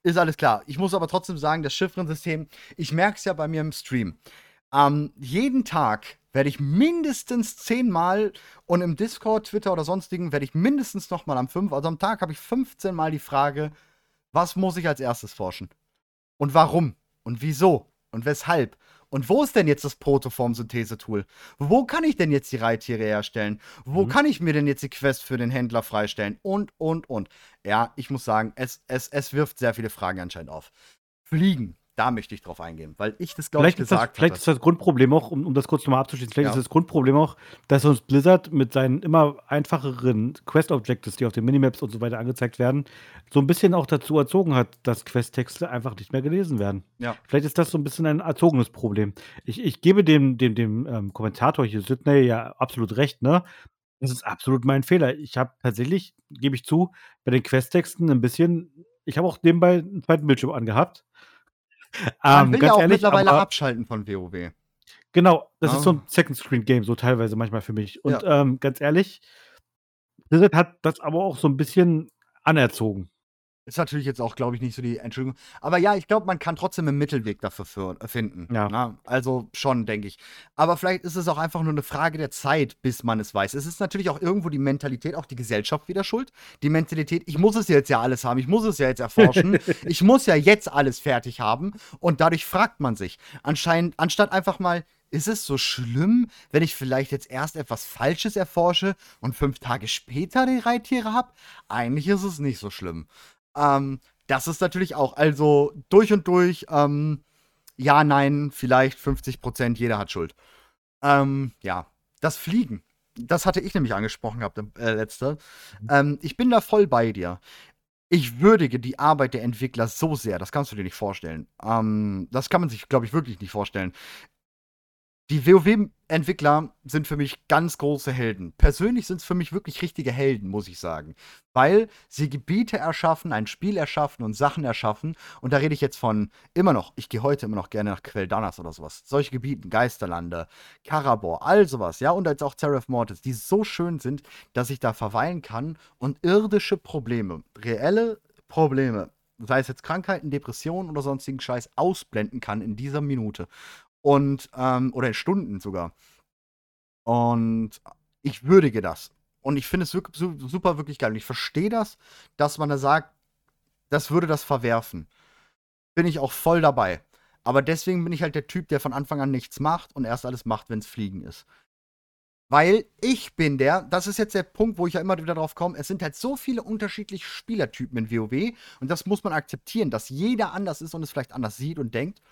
Ist alles klar. Ich muss aber trotzdem sagen, das Chiffrensystem, ich merke es ja bei mir im Stream. Ähm, jeden Tag werde ich mindestens zehnmal und im Discord, Twitter oder sonstigen werde ich mindestens nochmal am 5, also am Tag habe ich 15 Mal die Frage, was muss ich als erstes forschen? Und warum? Und wieso? Und weshalb? Und wo ist denn jetzt das Protoform-Synthese-Tool? Wo kann ich denn jetzt die Reittiere herstellen? Wo Mhm. kann ich mir denn jetzt die Quest für den Händler freistellen? Und, und, und. Ja, ich muss sagen, es, es, es wirft sehr viele Fragen anscheinend auf. Fliegen, da möchte ich drauf eingehen, weil ich das, glaube ich, Vielleicht, gesagt vielleicht hatte. ist das Grundproblem auch, um, um das kurz nochmal abzuschließen, vielleicht Ja. ist das Grundproblem auch, dass uns Blizzard mit seinen immer einfacheren Quest-Objectives, die auf den Minimaps und so weiter angezeigt werden, so ein bisschen auch dazu erzogen hat, dass Quest-Texte einfach nicht mehr gelesen werden. Ja. Vielleicht ist das so ein bisschen ein erzogenes Problem. Ich, ich gebe dem, dem, dem ähm, Kommentator hier, Sidney, ja absolut recht, ne? Das ist absolut mein Fehler. Ich habe tatsächlich, gebe ich zu, bei den Quest-Texten ein bisschen, ich habe auch nebenbei einen zweiten Bildschirm angehabt. Man Ähm, will ganz ja auch ehrlich, mittlerweile aber- abschalten von WoW. Genau, das Ja. ist so ein Second-Screen-Game, so teilweise manchmal für mich. Und Ja. ähm, ganz ehrlich, Blizzard hat das aber auch so ein bisschen anerzogen. Ist natürlich jetzt auch, glaube ich, nicht so die Entschuldigung. Aber ja, ich glaube, man kann trotzdem einen Mittelweg dafür für, finden. Ja. Na, also schon, denke ich. Aber vielleicht ist es auch einfach nur eine Frage der Zeit, bis man es weiß. Es ist natürlich auch irgendwo die Mentalität, auch die Gesellschaft wieder schuld. Die Mentalität, ich muss es jetzt ja alles haben, ich muss es ja jetzt erforschen, ich muss ja jetzt alles fertig haben. Und dadurch fragt man sich, anscheinend, anstatt einfach mal, ist es so schlimm, wenn ich vielleicht jetzt erst etwas Falsches erforsche und fünf Tage später die Reittiere habe? Eigentlich ist es nicht so schlimm. Ähm, das ist natürlich auch, also durch und durch, ähm, ja, nein, vielleicht 50 Prozent, jeder hat Schuld. Ähm, ja, das Fliegen, das hatte ich nämlich angesprochen gehabt, äh, letzte. Ähm, ich bin da voll bei dir. Ich würdige die Arbeit der Entwickler so sehr, das kannst du dir nicht vorstellen. Ähm, das kann man sich, glaube ich, wirklich nicht vorstellen. Die WoW-Entwickler sind für mich ganz große Helden. Persönlich sind es für mich wirklich richtige Helden, muss ich sagen. Weil sie Gebiete erschaffen, ein Spiel erschaffen und Sachen erschaffen. Und da rede ich jetzt von immer noch, ich gehe heute immer noch gerne nach Quel'Danas oder sowas. Solche Gebieten, Geisterlande, Karabor, all sowas, ja. Und jetzt auch Seraph Mortis, die so schön sind, dass ich da verweilen kann und irdische Probleme, reelle Probleme, sei es jetzt Krankheiten, Depressionen oder sonstigen Scheiß, ausblenden kann in dieser Minute. Und, ähm, oder in Stunden sogar. Und ich würdige das. Und ich finde es super, wirklich geil. Und ich verstehe das, dass man da sagt, das würde das verwerfen. Bin ich auch voll dabei. Aber deswegen bin ich halt der Typ, der von Anfang an nichts macht und erst alles macht, wenn es Fliegen ist. Weil ich bin der, das ist jetzt der Punkt, wo ich ja immer wieder drauf komme, es sind halt so viele unterschiedliche Spielertypen in WoW und das muss man akzeptieren, dass jeder anders ist und es vielleicht anders sieht und denkt.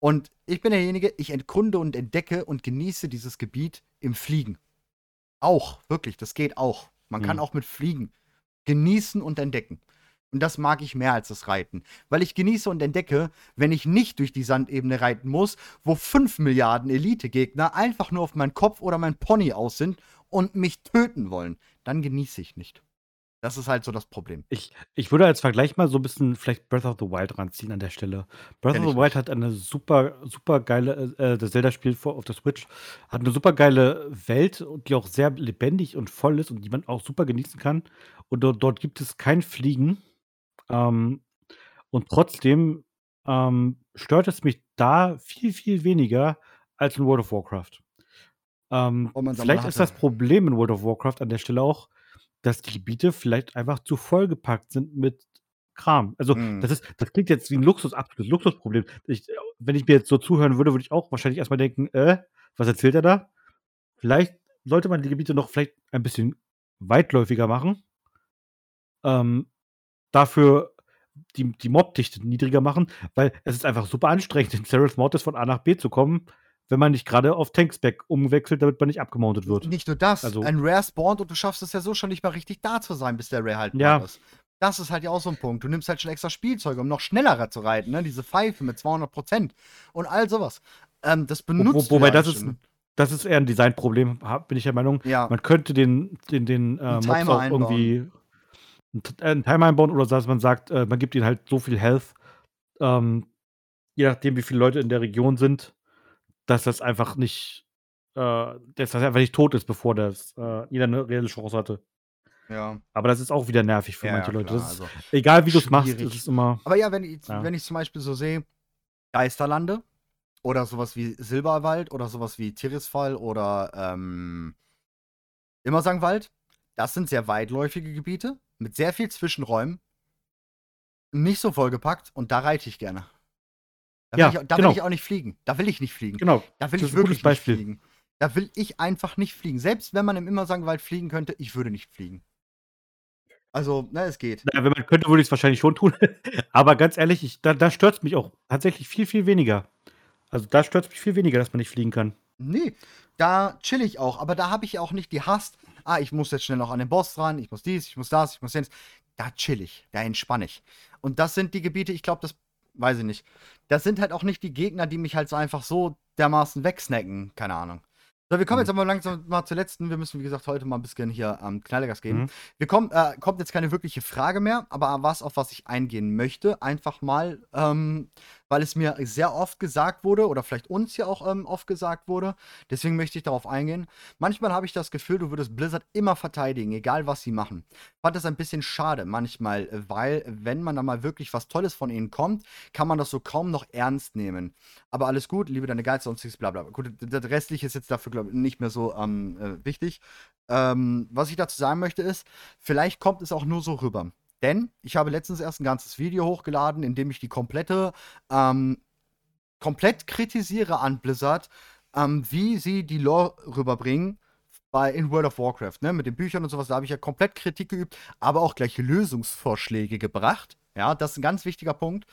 Und ich bin derjenige, ich entkunde und entdecke und genieße dieses Gebiet im Fliegen. Auch, wirklich, das geht auch. Man kann Mhm. auch mit Fliegen genießen und entdecken. Und das mag ich mehr als das Reiten. Weil ich genieße und entdecke, wenn ich nicht durch die Sandebene reiten muss, wo 5 Milliarden Elite-Gegner einfach nur auf meinen Kopf oder mein Pony aus sind und mich töten wollen. Dann genieße ich nicht. Das ist halt so das Problem. Ich, ich würde als Vergleich mal so ein bisschen vielleicht Breath of the Wild ranziehen an der Stelle. Breath Kenn of the Wild nicht. hat eine super, super geile, äh, das Zelda-Spiel auf der Switch, hat eine super geile Welt, die auch sehr lebendig und voll ist und die man auch super genießen kann. Und dort, dort gibt es kein Fliegen. Ähm, und trotzdem ähm, stört es mich da viel, viel weniger als in World of Warcraft. Ähm, einmal vielleicht ist das Problem in World of Warcraft an der Stelle auch, dass die Gebiete vielleicht einfach zu vollgepackt sind mit Kram. Also, Mhm. das ist das klingt jetzt wie ein Luxus absolutes Luxusproblem. Ich wenn ich mir jetzt so zuhören würde, würde ich auch wahrscheinlich erst mal denken: „Äh, was erzählt er da?“ Vielleicht sollte man die Gebiete noch vielleicht ein bisschen weitläufiger machen. Ähm, dafür die die Mobdichte niedriger machen, weil es ist einfach super anstrengend, in Seraph Mortis von A nach B zu kommen, wenn man nicht gerade auf Tankspec umwechselt, damit man nicht abgemountet wird. Nicht nur das, Also- ein Rare spawnt und du schaffst es ja so schon nicht mal richtig da zu sein, bis der Rare halt Ja. ist. Das ist halt ja auch so ein Punkt. Du nimmst halt schon extra Spielzeuge, um noch schneller zu reiten, ne? Diese Pfeife mit 200% und all sowas. Ähm, das benutzt wo, wobei das ist, das ist eher ein Designproblem, bin ich der Meinung. Ja, Man könnte den, den, den äh, Mobs Timer auch irgendwie einen, T- äh, einen Timer einbauen oder dass man sagt, äh, man gibt ihnen halt so viel Health, ähm, je nachdem, wie viele Leute in der Region sind, dass das einfach nicht äh, dass das einfach nicht tot ist, bevor das äh, jeder eine reelle Chance hatte. Ja. Aber das ist auch wieder nervig für Ja, manche Leute. klar, ist, also egal wie du es machst, ist es immer. Aber ja, wenn ich, Ja. wenn ich zum Beispiel so sehe, Geisterlande oder sowas wie Silberwald oder sowas wie Tirisfall oder ähm, Immersangwald, das sind sehr weitläufige Gebiete mit sehr viel Zwischenräumen, nicht so vollgepackt und da reite ich gerne. Da will, Ja, ich, da genau. will ich auch nicht fliegen. Da will ich nicht fliegen. Genau. Da will Das ich ist ein gutes wirklich nicht fliegen. Da will ich einfach nicht fliegen. Selbst wenn man im Immersangwald fliegen könnte, ich würde nicht fliegen. Also, na, es geht. Na, wenn man könnte, würde ich es wahrscheinlich schon tun. Aber ganz ehrlich, ich, da, da stört es mich auch tatsächlich viel, viel weniger. Also da stört es mich viel weniger, dass man nicht fliegen kann. Nee, da chill ich auch, aber da habe ich auch nicht die Hast. Ah, ich muss jetzt schnell noch an den Boss ran, ich muss dies, ich muss das, ich muss jenes. Da chill ich, da entspanne ich. Und das sind die Gebiete, ich glaube, das weiß ich nicht. Das sind halt auch nicht die Gegner, die mich halt so einfach so dermaßen wegsnacken, keine Ahnung. So, wir kommen Mhm. jetzt aber langsam mal zur letzten. Wir müssen, wie gesagt, heute mal ein bisschen hier ähm, Knallegas geben. Mhm. Wir kommen, äh, kommt jetzt keine wirkliche Frage mehr, aber was, auf was ich eingehen möchte, einfach mal, ähm, weil es mir sehr oft gesagt wurde, oder vielleicht uns ja auch ähm, oft gesagt wurde, deswegen möchte ich darauf eingehen. Manchmal habe ich das Gefühl, du würdest Blizzard immer verteidigen, egal was sie machen. Fand das ein bisschen schade manchmal, weil, wenn man da mal wirklich was Tolles von ihnen kommt, kann man das so kaum noch ernst nehmen. Aber alles gut, liebe deine Geiz, sonstiges, bla bla. Gut, das Restliche ist jetzt dafür, glaube ich, nicht mehr so ähm, äh, wichtig. Ähm, was ich dazu sagen möchte ist, vielleicht kommt es auch nur so rüber. Denn ich habe letztens erst ein ganzes Video hochgeladen, in dem ich die komplette, ähm, komplett kritisiere an Blizzard, ähm, wie sie die Lore rüberbringen bei in World of Warcraft, ne, mit den Büchern und sowas, da habe ich ja komplett Kritik geübt, aber auch gleich Lösungsvorschläge gebracht. Ja, das ist ein ganz wichtiger Punkt.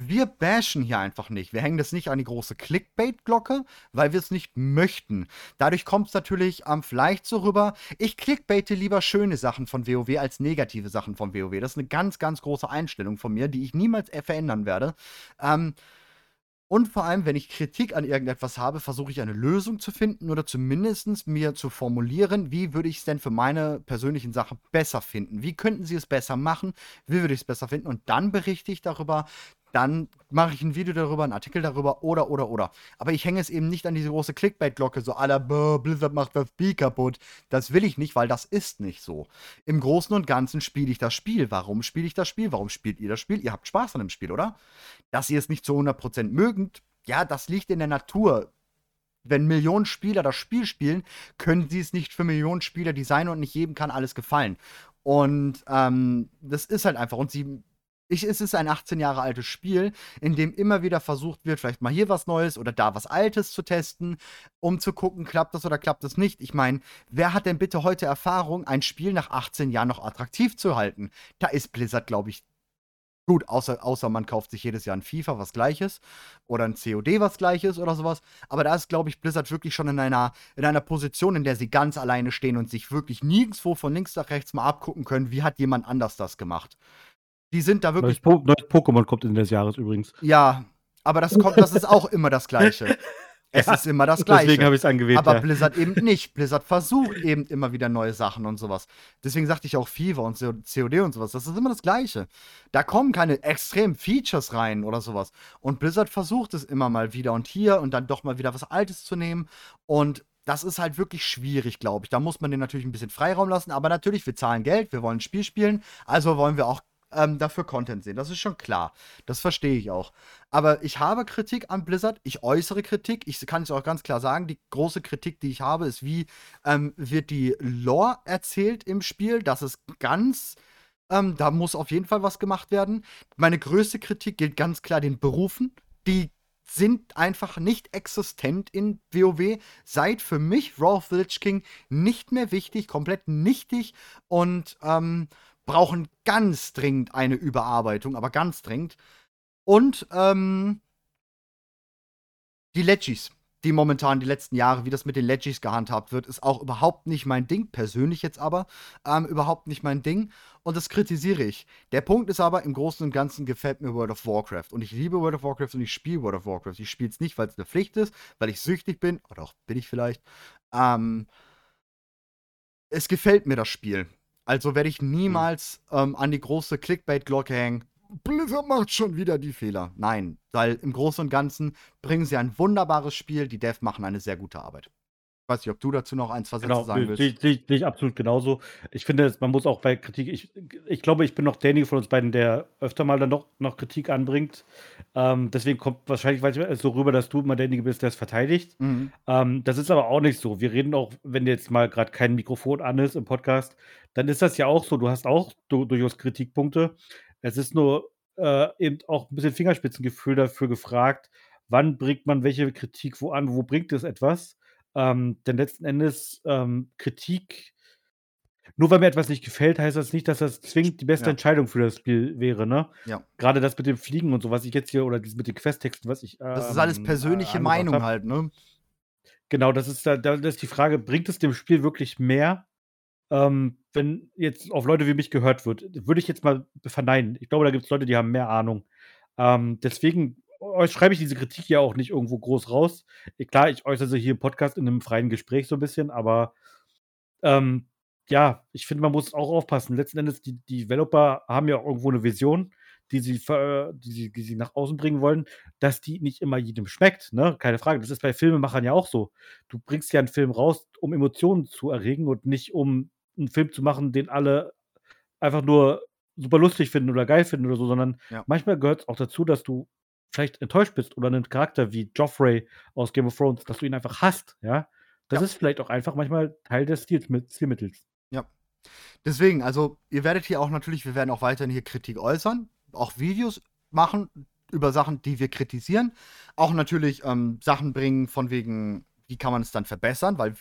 Wir bashen hier einfach nicht. Wir hängen das nicht an die große Clickbait-Glocke, weil wir es nicht möchten. Dadurch kommt es natürlich ähm, vielleicht so rüber. Ich clickbaite lieber schöne Sachen von WoW als negative Sachen von WoW. Das ist eine ganz, ganz große Einstellung von mir, die ich niemals verändern werde. Ähm, und vor allem, wenn ich Kritik an irgendetwas habe, versuche ich eine Lösung zu finden oder zumindest mir zu formulieren, wie würde ich es denn für meine persönlichen Sachen besser finden? Wie könnten sie es besser machen? Wie würde ich es besser finden? Und dann berichte ich darüber. Dann mache ich ein Video darüber, einen Artikel darüber oder, oder, oder. Aber ich hänge es eben nicht an diese große Clickbait-Glocke, so aller Blizzard macht das Spiel kaputt. Das will ich nicht, weil das ist nicht so. Im Großen und Ganzen spiele ich das Spiel. Warum spiele ich das Spiel? Warum spielt ihr das Spiel? Ihr habt Spaß an dem Spiel, oder? Dass ihr es nicht zu 100% mögend, ja, das liegt in der Natur. Wenn Millionen Spieler das Spiel spielen, können sie es nicht für Millionen Spieler designen und nicht jedem kann alles gefallen. Und ähm, das ist halt einfach. Und sie. Ich, es ist ein 18 Jahre altes Spiel, in dem immer wieder versucht wird, vielleicht mal hier was Neues oder da was Altes zu testen, um zu gucken, klappt das oder klappt das nicht. Ich meine, wer hat denn bitte heute Erfahrung, ein Spiel nach 18 Jahren noch attraktiv zu halten? Da ist Blizzard, glaube ich, Gut, außer, außer man kauft sich jedes Jahr ein FIFA was gleiches oder ein COD was gleiches oder sowas. Aber da ist, glaube ich, Blizzard wirklich schon in einer, in einer Position, in der sie ganz alleine stehen und sich wirklich nirgendwo von links nach rechts mal abgucken können, wie hat jemand anders das gemacht. Die sind da wirklich. Neues, po neues Pokémon kommt Ende des Jahres übrigens. Ja, aber das kommt, das ist auch immer das Gleiche. Es Ja, ist immer das Gleiche. Deswegen habe ich es angewählt. Aber ja. Blizzard eben nicht. Blizzard versucht eben immer wieder neue Sachen und sowas. Deswegen sagte ich auch FIFA und COD und sowas. Das ist immer das Gleiche. Da kommen keine extremen Features rein oder sowas. Und Blizzard versucht es immer mal wieder und hier und dann doch mal wieder was Altes zu nehmen. Und das ist halt wirklich schwierig, glaube ich. Da muss man den natürlich ein bisschen Freiraum lassen. Aber natürlich, wir zahlen Geld, wir wollen ein Spiel spielen. Also wollen wir auch ähm, dafür Content sehen. Das ist schon klar. Das verstehe ich auch. Aber ich habe Kritik an Blizzard. Ich äußere Kritik. Ich kann es auch ganz klar sagen. Die große Kritik, die ich habe, ist, wie ähm, wird die Lore erzählt im Spiel. Das ist ganz. Ähm, da muss auf jeden Fall was gemacht werden. Meine größte Kritik gilt ganz klar den Berufen. Die sind einfach nicht existent in WoW. Seit für mich Raw of the Lich King nicht mehr wichtig, komplett nichtig und ähm, brauchen ganz dringend eine Überarbeitung, aber ganz dringend. Und ähm, die Legis, die momentan die letzten Jahre, wie das mit den Legis gehandhabt wird, ist auch überhaupt nicht mein Ding, persönlich jetzt aber, ähm, überhaupt nicht mein Ding. Und das kritisiere ich. Der Punkt ist aber, im Großen und Ganzen gefällt mir World of Warcraft. Und ich liebe World of Warcraft und ich spiele World of Warcraft. Ich spiele es nicht, weil es eine Pflicht ist, weil ich süchtig bin, oder auch bin ich vielleicht. Ähm, es gefällt mir das Spiel. Also werde ich niemals ähm, an die große Clickbait-Glocke hängen. Blizzard macht schon wieder die Fehler. Nein, weil im Großen und Ganzen bringen sie ein wunderbares Spiel. Die Dev machen eine sehr gute Arbeit. Weiß nicht, ob du dazu noch ein, zwei Sätze Genau, sagen willst. sehe- ich ich absolut genauso. Ich finde, man muss auch bei Kritik, ich, ich glaube, ich bin noch derjenige von uns beiden, der öfter mal dann noch, noch Kritik anbringt. Ähm, deswegen kommt wahrscheinlich so rüber, dass du immer derjenige bist, der es verteidigt. Mhm. Ähm, das ist aber auch nicht so. Wir reden auch, wenn jetzt mal gerade kein Mikrofon an ist im Podcast, dann ist das ja auch so. Du hast auch du, durchaus Kritikpunkte. Es ist nur äh, eben auch ein bisschen Fingerspitzengefühl dafür gefragt, wann bringt man welche Kritik wo an, wo bringt es etwas. Ähm, denn letzten Endes ähm, Kritik, nur weil mir etwas nicht gefällt, heißt das nicht, dass das zwingend die beste Ja. Entscheidung für das Spiel wäre, ne? Ja. Gerade das mit dem Fliegen und so, was ich jetzt hier, oder mit den Questtexten, was ich. Das ist alles ähm, persönliche äh, Meinung angebracht halt, hab. ne? Genau, das ist da, da das ist die Frage, bringt es dem Spiel wirklich mehr, ähm, wenn jetzt auf Leute wie mich gehört wird? Würde ich jetzt mal verneinen. Ich glaube, da gibt es Leute, die haben mehr Ahnung. Ähm, deswegen euch schreibe ich diese Kritik ja auch nicht irgendwo groß raus. Ich, klar, ich äußere sie hier im Podcast in einem freien Gespräch so ein bisschen, aber ähm, ja, ich finde, man muss auch aufpassen. Letzten Endes, die, die Developer haben ja auch irgendwo eine Vision, die sie, die, sie, die sie nach außen bringen wollen, dass die nicht immer jedem schmeckt, ne? Keine Frage. Das ist bei Filmemachern ja auch so. Du bringst ja einen Film raus, um Emotionen zu erregen und nicht um einen Film zu machen, den alle einfach nur super lustig finden oder geil finden oder so, sondern Ja. manchmal gehört es auch dazu, dass du vielleicht enttäuscht bist oder einen Charakter wie Joffrey aus Game of Thrones, dass du ihn einfach hasst, ja. Das Ja. ist vielleicht auch einfach manchmal Teil des Stilmittels. Ja. Deswegen, also ihr werdet hier auch natürlich, wir werden auch weiterhin hier Kritik äußern, auch Videos machen über Sachen, die wir kritisieren. Auch natürlich ähm, Sachen bringen von wegen, wie kann man es dann verbessern, weil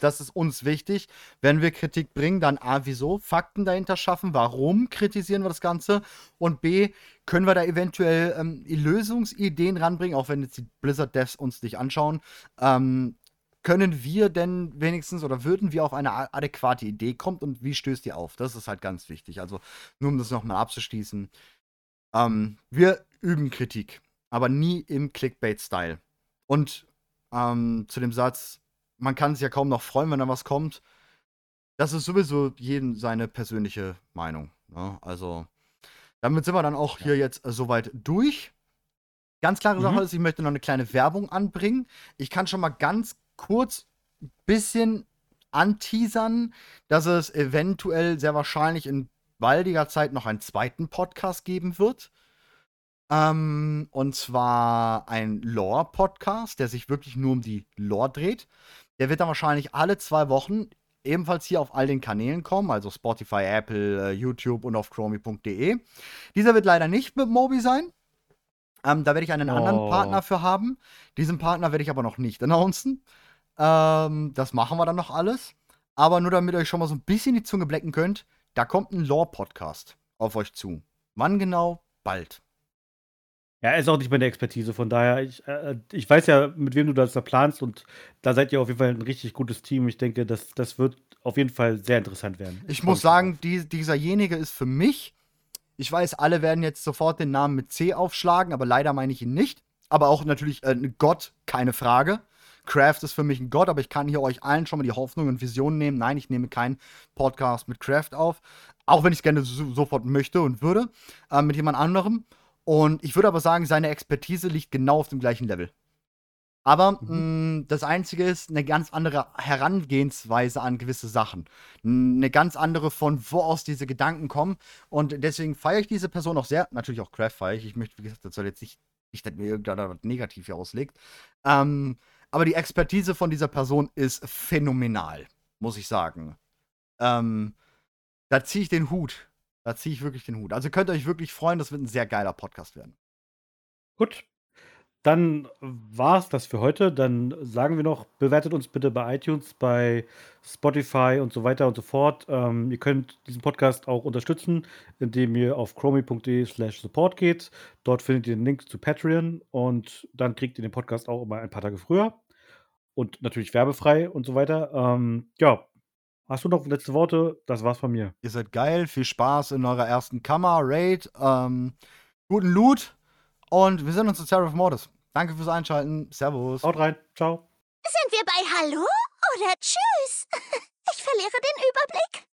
das ist uns wichtig. Wenn wir Kritik bringen, dann A, wieso? Fakten dahinter schaffen, warum kritisieren wir das Ganze? Und B, können wir da eventuell ähm, Lösungsideen ranbringen, auch wenn jetzt die Blizzard-Devs uns nicht anschauen. Ähm, können wir denn wenigstens oder würden wir auf eine adäquate Idee kommen und wie stößt die auf? Das ist halt ganz wichtig. Also, nur um das nochmal abzuschließen. Ähm, wir üben Kritik, aber nie im Clickbait-Style. Und ähm, zu dem Satz, man kann sich ja kaum noch freuen, wenn da was kommt. Das ist sowieso jedem seine persönliche Meinung. Ne? Also, damit sind wir dann auch hier jetzt äh, soweit durch. Ganz klare Sache Mhm. ist, ich möchte noch eine kleine Werbung anbringen. Ich kann schon mal ganz kurz ein bisschen anteasern, dass es eventuell sehr wahrscheinlich in baldiger Zeit noch einen zweiten Podcast geben wird. Ähm, und zwar ein Lore-Podcast, der sich wirklich nur um die Lore dreht. Der wird dann wahrscheinlich alle zwei Wochen ebenfalls hier auf all den Kanälen kommen, also Spotify, Apple, äh, YouTube und auf chromi.de. Dieser wird leider nicht mit Mobi sein. Ähm, da werde ich einen anderen Oh. Partner für haben. Diesen Partner werde ich aber noch nicht announcen. Ähm, das machen wir dann noch alles. Aber nur damit ihr euch schon mal so ein bisschen die Zunge blecken könnt, da kommt ein Lore-Podcast auf euch zu. Wann genau? Bald. Ja, ist auch nicht meine Expertise, von daher, ich, äh, ich weiß ja, mit wem du das da planst und da seid ihr auf jeden Fall ein richtig gutes Team. Ich denke, das, das wird auf jeden Fall sehr interessant werden. Ich muss sagen, die, dieserjenige ist für mich. Ich weiß, alle werden jetzt sofort den Namen mit C aufschlagen, aber leider meine ich ihn nicht. Aber auch natürlich äh, ein Gott, keine Frage. Kraft ist für mich ein Gott, aber ich kann hier euch allen schon mal die Hoffnung und Vision nehmen. Nein, ich nehme keinen Podcast mit Kraft auf. Auch wenn ich es gerne so, sofort möchte und würde. Äh, mit jemand anderem. Und ich würde aber sagen, seine Expertise liegt genau auf dem gleichen Level. Aber Mhm. mh, das Einzige ist eine ganz andere Herangehensweise an gewisse Sachen. Eine ganz andere, von wo aus diese Gedanken kommen. Und deswegen feiere ich diese Person auch sehr. Natürlich auch Craft feiere ich. Ich möchte, wie gesagt, das soll jetzt nicht, nicht dass mir irgendeiner was negativ hier auslegt. Ähm, aber die Expertise von dieser Person ist phänomenal, muss ich sagen. Ähm, da ziehe ich den Hut. Da ziehe ich wirklich den Hut. Also könnt ihr euch wirklich freuen, das wird ein sehr geiler Podcast werden. Gut. Dann war es das für heute. Dann sagen wir noch, bewertet uns bitte bei iTunes, bei Spotify und so weiter und so fort. Ähm, ihr könnt diesen Podcast auch unterstützen, indem ihr auf chromi.de slash support geht. Dort findet ihr den Link zu Patreon und dann kriegt ihr den Podcast auch immer ein paar Tage früher. Und natürlich werbefrei und so weiter. Ähm, ja, hast du noch letzte Worte? Das war's von mir. Ihr seid geil, viel Spaß in eurer ersten Kammer, Raid, ähm, guten Loot und wir sehen uns zu Terror of Mortis. Danke fürs Einschalten. Servus. Haut rein. Ciao. Sind wir bei Hallo oder Tschüss? Ich verliere den